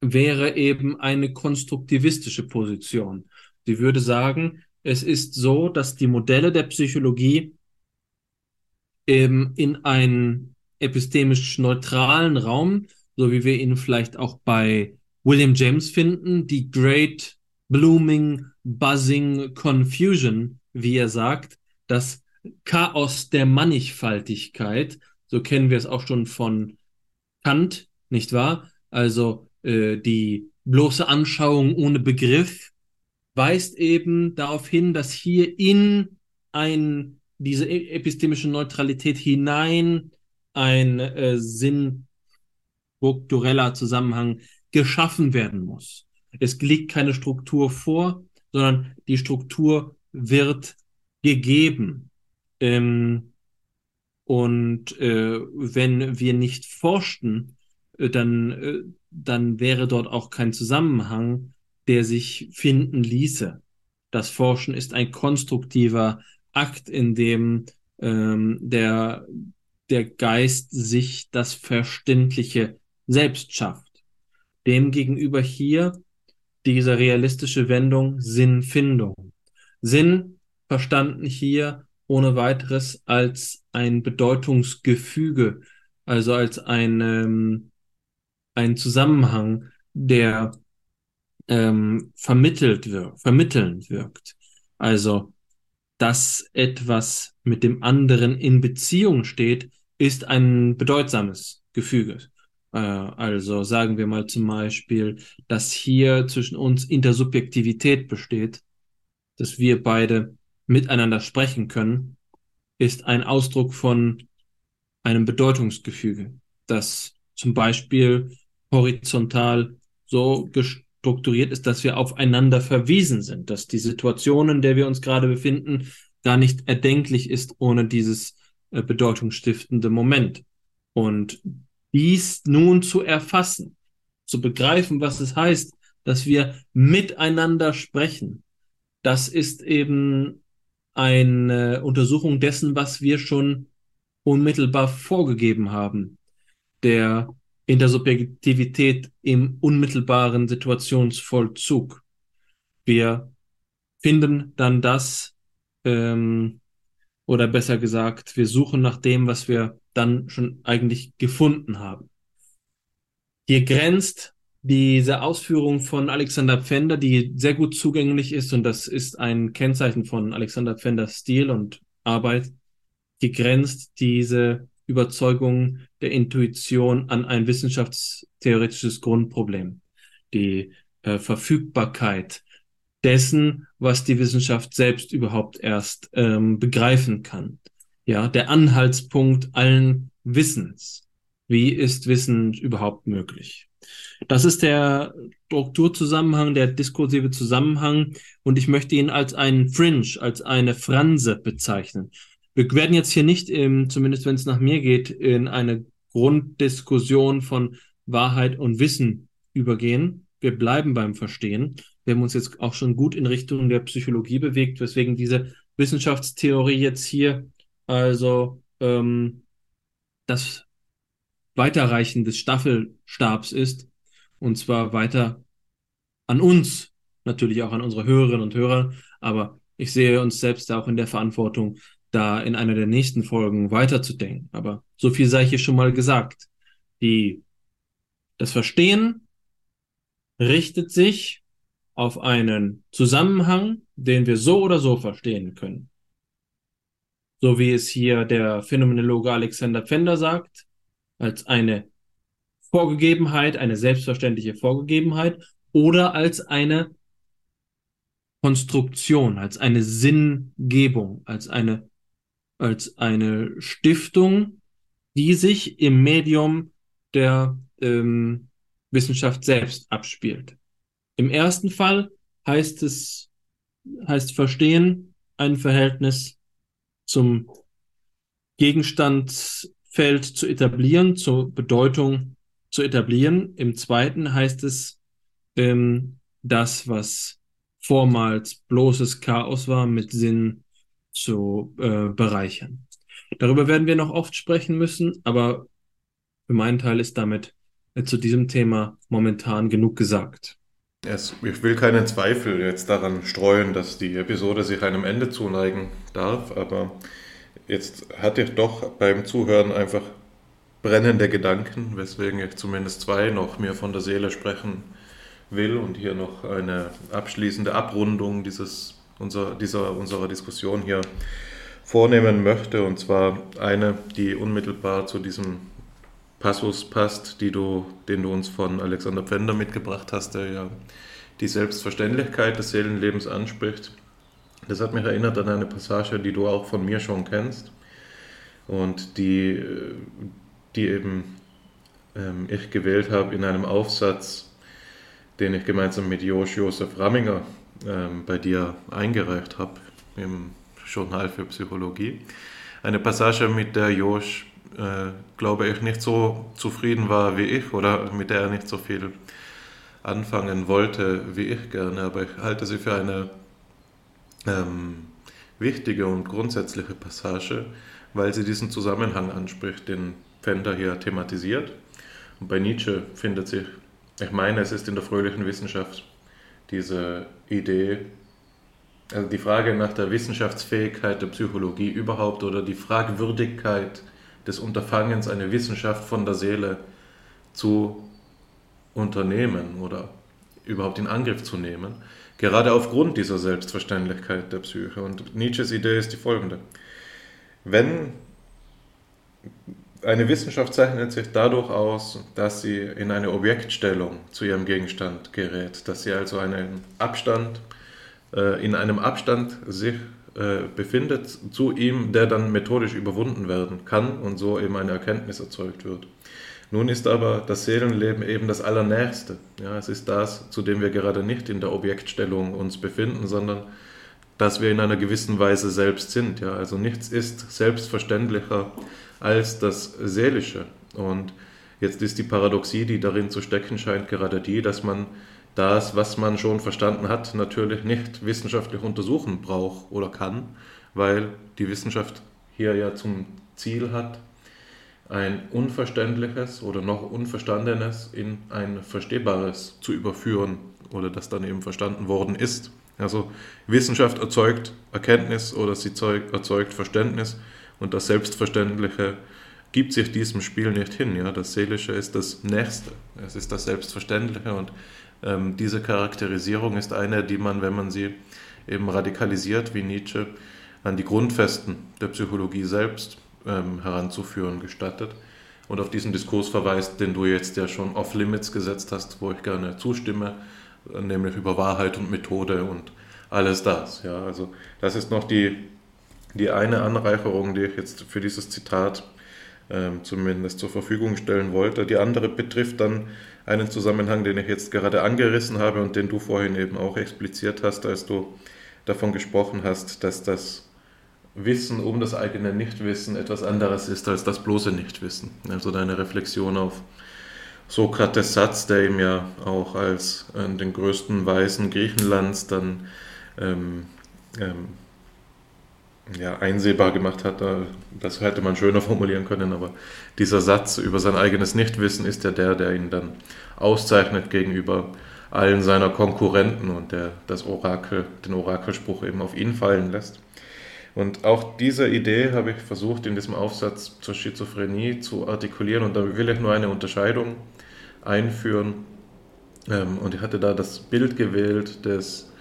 wäre eben eine konstruktivistische Position. Sie würde sagen, es ist so, dass die Modelle der Psychologie eben in einen epistemisch neutralen Raum, so wie wir ihn vielleicht auch bei William James finden, die Great Blooming Buzzing Confusion, wie er sagt, das Chaos der Mannigfaltigkeit, so kennen wir es auch schon von Kant, nicht wahr? Also äh, die bloße Anschauung ohne Begriff weist eben darauf hin, dass hier in ein, diese e-, epistemische Neutralität hinein ein äh, Sinn struktureller Zusammenhang geschaffen werden muss. Es liegt keine Struktur vor, sondern die Struktur wird gegeben. Ähm, Und äh, wenn wir nicht forschten, äh, dann, äh, dann wäre dort auch kein Zusammenhang, der sich finden ließe. Das Forschen ist ein konstruktiver Akt, in dem ähm, der, der Geist sich das Verständliche selbst schafft. Demgegenüber hier diese realistische Wendung Sinnfindung. Sinn verstanden hier ohne weiteres als ein Bedeutungsgefüge, also als ein, ähm, ein Zusammenhang, der ähm, vermittelt wird, vermittelnd wirkt. Also, dass etwas mit dem anderen in Beziehung steht, ist ein bedeutsames Gefüge. Äh, also sagen wir mal zum Beispiel, dass hier zwischen uns Intersubjektivität besteht, dass wir beide miteinander sprechen können, ist ein Ausdruck von einem Bedeutungsgefüge, das zum Beispiel horizontal so strukturiert ist, dass wir aufeinander verwiesen sind, dass die Situation, in der wir uns gerade befinden, gar nicht erdenklich ist ohne dieses äh, bedeutungsstiftende Moment. Und dies nun zu erfassen, zu begreifen, was es heißt, dass wir miteinander sprechen, das ist eben eine Untersuchung dessen, was wir schon unmittelbar vorgegeben haben, der Intersubjektivität im unmittelbaren Situationsvollzug. Wir finden dann das, ähm, oder besser gesagt, wir suchen nach dem, was wir dann schon eigentlich gefunden haben. Hier grenzt diese Ausführung von Alexander Pfänder, die sehr gut zugänglich ist, und das ist ein Kennzeichen von Alexander Pfänders Stil und Arbeit, die grenzt diese Überzeugung der Intuition an ein wissenschaftstheoretisches Grundproblem. Die äh, Verfügbarkeit dessen, was die Wissenschaft selbst überhaupt erst ähm, begreifen kann. Ja, der Anhaltspunkt allen Wissens. Wie ist Wissen überhaupt möglich? Das ist der Strukturzusammenhang, der diskursive Zusammenhang und ich möchte ihn als einen Fringe, als eine Franse bezeichnen. Wir werden jetzt hier nicht, im, zumindest wenn es nach mir geht, in eine Grunddiskussion von Wahrheit und Wissen übergehen. Wir bleiben beim Verstehen. Wir haben uns jetzt auch schon gut in Richtung der Psychologie bewegt, weswegen diese Wissenschaftstheorie jetzt hier also ähm, das Weiterreichen des Staffelstabs ist, und zwar weiter an uns, natürlich auch an unsere Hörerinnen und Hörer, aber ich sehe uns selbst auch in der Verantwortung, da in einer der nächsten Folgen weiterzudenken. Aber so viel sei hier schon mal gesagt. Die, das Verstehen richtet sich auf einen Zusammenhang, den wir so oder so verstehen können. So wie es hier der Phänomenologe Alexander Pfänder sagt, als eine Vorgegebenheit, eine selbstverständliche Vorgegebenheit oder als eine Konstruktion, als eine Sinngebung, als eine, als eine Stiftung, die sich im Medium der ähm, Wissenschaft selbst abspielt. Im ersten Fall heißt es, heißt verstehen ein Verhältnis zum Gegenstand Feld zu etablieren, zur Bedeutung zu etablieren. Im zweiten heißt es, ähm, das, was vormals bloßes Chaos war, mit Sinn zu äh, bereichern. Darüber werden wir noch oft sprechen müssen, aber für meinen Teil ist damit äh, zu diesem Thema momentan genug gesagt. Es, ich will keinen Zweifel jetzt daran streuen, dass die Episode sich einem Ende zuneigen darf, aber Jetzt hatte ich doch beim Zuhören einfach brennende Gedanken, weswegen ich zumindest zwei noch mir von der Seele sprechen will und hier noch eine abschließende Abrundung dieses, unser, dieser, unserer Diskussion hier vornehmen möchte. Und zwar eine, die unmittelbar zu diesem Passus passt, die du, den du uns von Alexander Pfänder mitgebracht hast, der ja die Selbstverständlichkeit des Seelenlebens anspricht. Das hat mich erinnert an eine Passage, die du auch von mir schon kennst und die, die eben ähm, ich gewählt habe in einem Aufsatz, den ich gemeinsam mit Josch Josef Ramminger ähm, bei dir eingereicht habe im Journal für Psychologie. eine Passage, mit der Josh, äh, glaube ich, nicht so zufrieden war wie ich oder mit der er nicht so viel anfangen wollte wie ich gerne, aber ich halte sie für eine ähm, wichtige und grundsätzliche Passage, weil sie diesen Zusammenhang anspricht, den Fender hier thematisiert. Und bei Nietzsche findet sich, ich meine, es ist in der fröhlichen Wissenschaft diese Idee, also die Frage nach der Wissenschaftsfähigkeit der Psychologie überhaupt oder die Fragwürdigkeit des Unterfangens, eine Wissenschaft von der Seele zu unternehmen oder überhaupt in Angriff zu nehmen, gerade aufgrund dieser Selbstverständlichkeit der Psyche. Und Nietzsches Idee ist die folgende. Wenn eine Wissenschaft zeichnet sich dadurch aus, dass sie in eine Objektstellung zu ihrem Gegenstand gerät, dass sie also einen Abstand, äh, in einem Abstand sich äh, befindet zu ihm, der dann methodisch überwunden werden kann und so eben eine Erkenntnis erzeugt wird. Nun ist aber das Seelenleben eben das Allernächste. Ja, es ist das, zu dem wir gerade nicht in der Objektstellung uns befinden, sondern dass wir in einer gewissen Weise selbst sind. Ja, also nichts ist selbstverständlicher als das Seelische. Und jetzt ist die Paradoxie, die darin zu stecken scheint, gerade die, dass man das, was man schon verstanden hat, natürlich nicht wissenschaftlich untersuchen braucht oder kann, weil die Wissenschaft hier ja zum Ziel hat, ein Unverständliches oder noch Unverstandenes in ein Verstehbares zu überführen oder das dann eben verstanden worden ist. Also Wissenschaft erzeugt Erkenntnis oder sie erzeugt Verständnis und das Selbstverständliche gibt sich diesem Spiel nicht hin. Ja? Das Seelische ist das Nächste, es ist das Selbstverständliche und ähm, diese Charakterisierung ist eine, die man, wenn man sie eben radikalisiert wie Nietzsche, an die Grundfesten der Psychologie selbst ähm, heranzuführen gestattet und auf diesen Diskurs verweist, den du jetzt ja schon off-limits gesetzt hast, wo ich gerne zustimme, nämlich über Wahrheit und Methode und alles das. Ja, also das ist noch die, die eine Anreicherung, die ich jetzt für dieses Zitat ähm, zumindest zur Verfügung stellen wollte. Die andere betrifft dann einen Zusammenhang, den ich jetzt gerade angerissen habe und den du vorhin eben auch expliziert hast, als du davon gesprochen hast, dass das Wissen um das eigene Nichtwissen etwas anderes ist als das bloße Nichtwissen. Also deine Reflexion auf Sokrates Satz, der ihm ja auch als äh, den größten Weisen Griechenlands dann ähm, ähm, ja, einsehbar gemacht hat. Das hätte man schöner formulieren können, aber dieser Satz über sein eigenes Nichtwissen ist ja der, der ihn dann auszeichnet gegenüber allen seiner Konkurrenten und der das Orakel, den Orakelspruch eben auf ihn fallen lässt. Und auch diese Idee habe ich versucht in diesem Aufsatz zur Schizophrenie zu artikulieren und da will ich nur eine Unterscheidung einführen. Ähm, und ich hatte da das Bild gewählt des,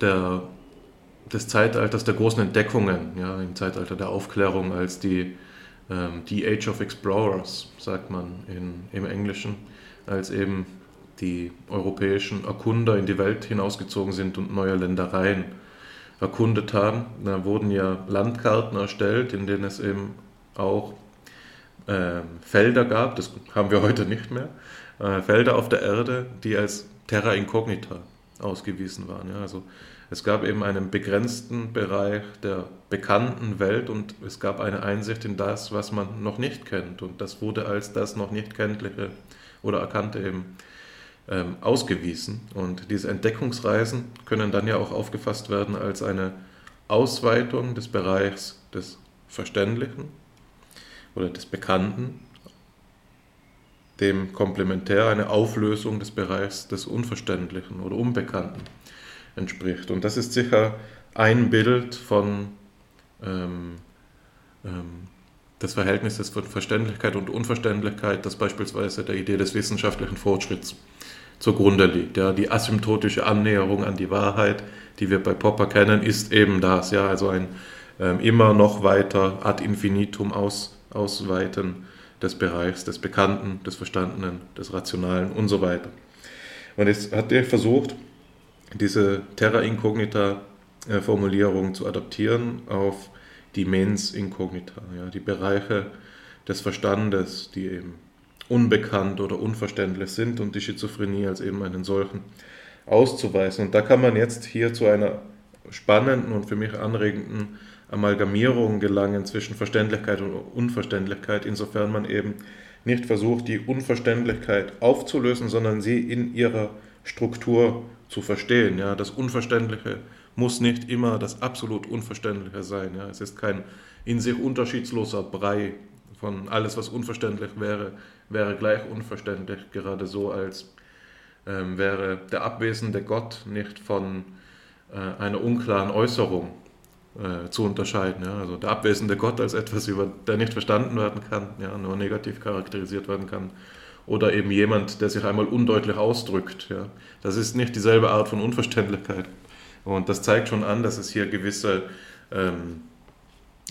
der, des Zeitalters der großen Entdeckungen, ja, im Zeitalter der Aufklärung, als die, ähm, die Age of Explorers, sagt man in, im Englischen, als eben die europäischen Erkunder in die Welt hinausgezogen sind und neue Ländereien erkundet haben. Da wurden ja Landkarten erstellt, in denen es eben auch äh, Felder gab, das haben wir heute nicht mehr, äh, Felder auf der Erde, die als Terra Incognita ausgewiesen waren. Ja. Also es gab eben einen begrenzten Bereich der bekannten Welt und es gab eine Einsicht in das, was man noch nicht kennt. Und das wurde als das noch nicht kenntliche oder erkannte eben ähm, ausgewiesen. Und diese Entdeckungsreisen können dann ja auch aufgefasst werden als eine Ausweitung des Bereichs des Verständlichen oder des Bekannten, dem komplementär eine Auflösung des Bereichs des Unverständlichen oder Unbekannten entspricht. Und das ist sicher ein Bild von ähm, ähm, des Verhältnisses von Verständlichkeit und Unverständlichkeit, das beispielsweise der Idee des wissenschaftlichen Fortschritts zugrunde liegt. Ja, die asymptotische Annäherung an die Wahrheit, die wir bei Popper kennen, ist eben das. Ja, also ein ähm, immer noch weiter ad infinitum aus, ausweiten des Bereichs des Bekannten, des Verstandenen, des Rationalen und so weiter. Und jetzt hat er versucht, diese Terra Incognita äh, Formulierung zu adaptieren auf die Mens Incognita, ja, die Bereiche des Verstandes, die eben unbekannt oder unverständlich sind und die Schizophrenie als eben einen solchen auszuweisen. Und da kann man jetzt hier zu einer spannenden und für mich anregenden Amalgamierung gelangen zwischen Verständlichkeit und Unverständlichkeit, insofern man eben nicht versucht, die Unverständlichkeit aufzulösen, sondern sie in ihrer Struktur zu verstehen. Ja, das Unverständliche muss nicht immer das absolut Unverständliche sein. Ja, es ist kein in sich unterschiedsloser Brei von alles, was unverständlich wäre, wäre gleich unverständlich, gerade so, als ähm, wäre der abwesende Gott nicht von äh, einer unklaren Äußerung äh, zu unterscheiden. Ja? Also der abwesende Gott als etwas, über der nicht verstanden werden kann, ja, nur negativ charakterisiert werden kann. Oder eben jemand, der sich einmal undeutlich ausdrückt. Ja? Das ist nicht dieselbe Art von Unverständlichkeit. Und das zeigt schon an, dass es hier gewisse ähm,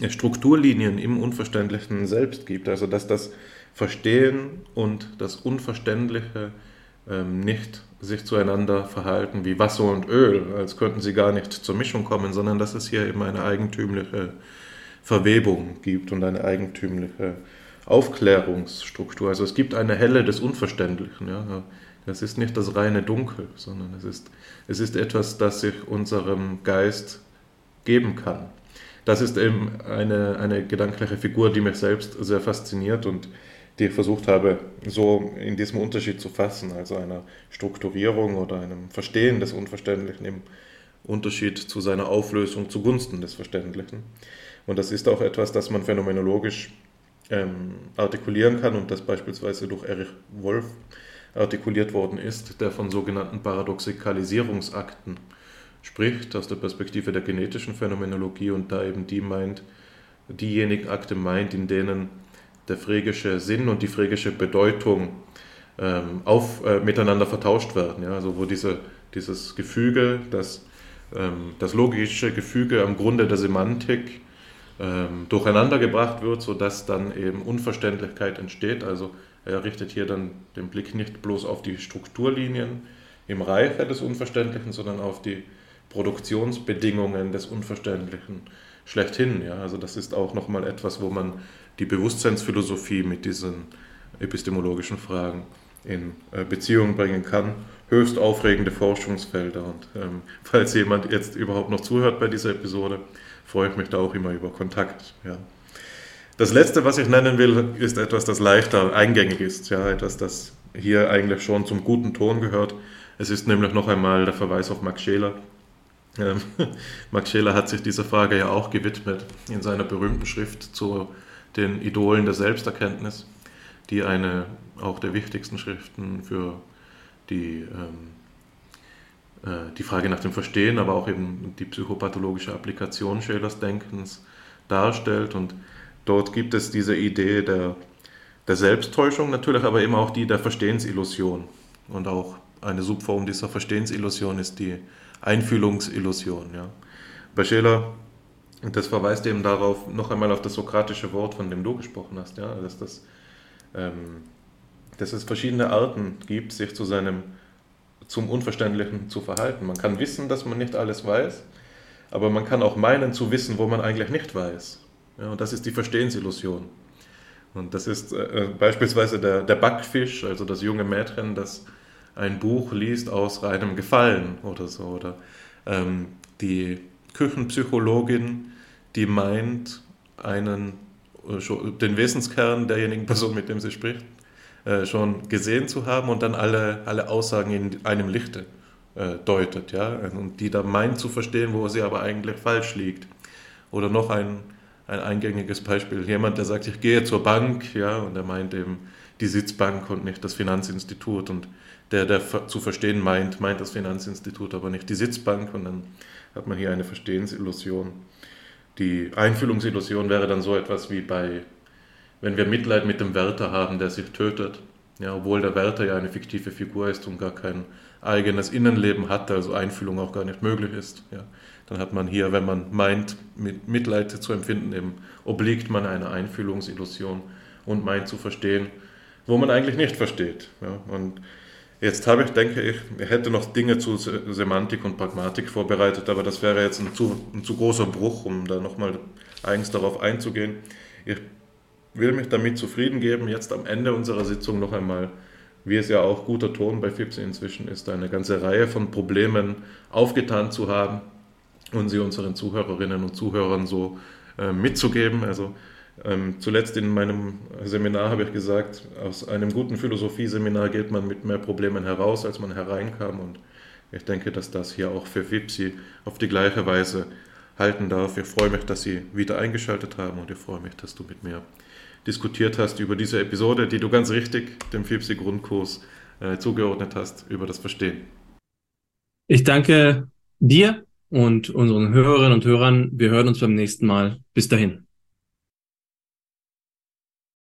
Strukturlinien im Unverständlichen selbst gibt. Also dass das Verstehen und das Unverständliche ähm, nicht sich zueinander verhalten wie Wasser und Öl, als könnten sie gar nicht zur Mischung kommen, sondern dass es hier eben eine eigentümliche Verwebung gibt und eine eigentümliche Aufklärungsstruktur. Also es gibt eine Helle des Unverständlichen. Ja. Das ist nicht das reine Dunkel, sondern es ist, es ist etwas, das sich unserem Geist geben kann. Das ist eben eine, eine gedankliche Figur, die mich selbst sehr fasziniert und die ich versucht habe, so in diesem Unterschied zu fassen, also einer Strukturierung oder einem Verstehen des Unverständlichen im Unterschied zu seiner Auflösung zugunsten des Verständlichen. Und das ist auch etwas, das man phänomenologisch ähm, artikulieren kann und das beispielsweise durch Erich Wolf artikuliert worden ist, der von sogenannten Paradoxikalisierungsakten spricht, aus der Perspektive der genetischen Phänomenologie und da eben die meint, diejenigen Akte meint, in denen der phrygische Sinn und die phrygische Bedeutung ähm, auf, äh, miteinander vertauscht werden. Ja? Also wo diese, dieses Gefüge, das, ähm, das logische Gefüge am Grunde der Semantik ähm, durcheinandergebracht wird, sodass dann eben Unverständlichkeit entsteht. Also er richtet hier dann den Blick nicht bloß auf die Strukturlinien im Reiche des Unverständlichen, sondern auf die Produktionsbedingungen des Unverständlichen schlechthin. Ja? Also das ist auch nochmal etwas, wo man die Bewusstseinsphilosophie mit diesen epistemologischen Fragen in äh, Beziehung bringen kann. Höchst aufregende Forschungsfelder. Und ähm, falls jemand jetzt überhaupt noch zuhört bei dieser Episode, freue ich mich da auch immer über Kontakt. Ja. Das letzte, was ich nennen will, ist etwas, das leichter eingängig ist. Ja, etwas, das hier eigentlich schon zum guten Ton gehört. Es ist nämlich noch einmal der Verweis auf Max Scheler. Ähm, Max Scheler hat sich dieser Frage ja auch gewidmet in seiner berühmten Schrift zu den Idolen der Selbsterkenntnis, die eine auch der wichtigsten Schriften für die, ähm, äh, die Frage nach dem Verstehen, aber auch eben die psychopathologische Applikation Schelers Denkens darstellt. Und dort gibt es diese Idee der, der Selbsttäuschung natürlich, aber eben auch die der Verstehensillusion. Und auch eine Subform dieser Verstehensillusion ist die Einfühlungsillusion. Ja. Bei Scheler und das verweist eben darauf, noch einmal auf das sokratische Wort, von dem du gesprochen hast, ja, dass, das, ähm, dass es verschiedene Arten gibt, sich zu seinem, zum Unverständlichen zu verhalten. Man kann wissen, dass man nicht alles weiß, aber man kann auch meinen zu wissen, wo man eigentlich nicht weiß. Ja, und das ist die Verstehensillusion. Und das ist äh, beispielsweise der, der Backfisch, also das junge Mädchen, das ein Buch liest aus reinem Gefallen oder so, oder ähm, die Küchenpsychologin, die meint, einen, äh, den Wesenskern derjenigen Person, mit dem sie spricht, äh, schon gesehen zu haben und dann alle, alle Aussagen in einem Lichte äh, deutet, ja, und die da meint zu verstehen, wo sie aber eigentlich falsch liegt. Oder noch ein, ein eingängiges Beispiel, jemand, der sagt, ich gehe zur Bank, ja, und er meint eben die Sitzbank und nicht das Finanzinstitut und der, der zu verstehen meint, meint das Finanzinstitut, aber nicht die Sitzbank und dann hat man hier eine Verstehensillusion. Die Einfühlungsillusion wäre dann so etwas wie bei, wenn wir Mitleid mit dem Wärter haben, der sich tötet, ja, obwohl der Wärter ja eine fiktive Figur ist und gar kein eigenes Innenleben hat, also Einfühlung auch gar nicht möglich ist. Ja. Dann hat man hier, wenn man meint, mit Mitleid zu empfinden, eben obliegt man einer Einfühlungsillusion und meint zu verstehen, wo man eigentlich nicht versteht. Ja. Und Jetzt habe ich, denke ich, hätte noch Dinge zu Semantik und Pragmatik vorbereitet, aber das wäre jetzt ein zu, ein zu großer Bruch, um da nochmal eigens darauf einzugehen. Ich will mich damit zufrieden geben, jetzt am Ende unserer Sitzung noch einmal, wie es ja auch guter Ton bei FIPSI inzwischen ist, eine ganze Reihe von Problemen aufgetan zu haben und sie unseren Zuhörerinnen und Zuhörern so äh, mitzugeben. Also ähm, zuletzt in meinem Seminar habe ich gesagt, aus einem guten Philosophieseminar geht man mit mehr Problemen heraus, als man hereinkam. Und ich denke, dass das hier auch für FIPSI auf die gleiche Weise halten darf. Ich freue mich, dass Sie wieder eingeschaltet haben und ich freue mich, dass du mit mir diskutiert hast über diese Episode, die du ganz richtig dem FIPSI-Grundkurs äh, zugeordnet hast, über das Verstehen. Ich danke dir und unseren Hörerinnen und Hörern. Wir hören uns beim nächsten Mal. Bis dahin.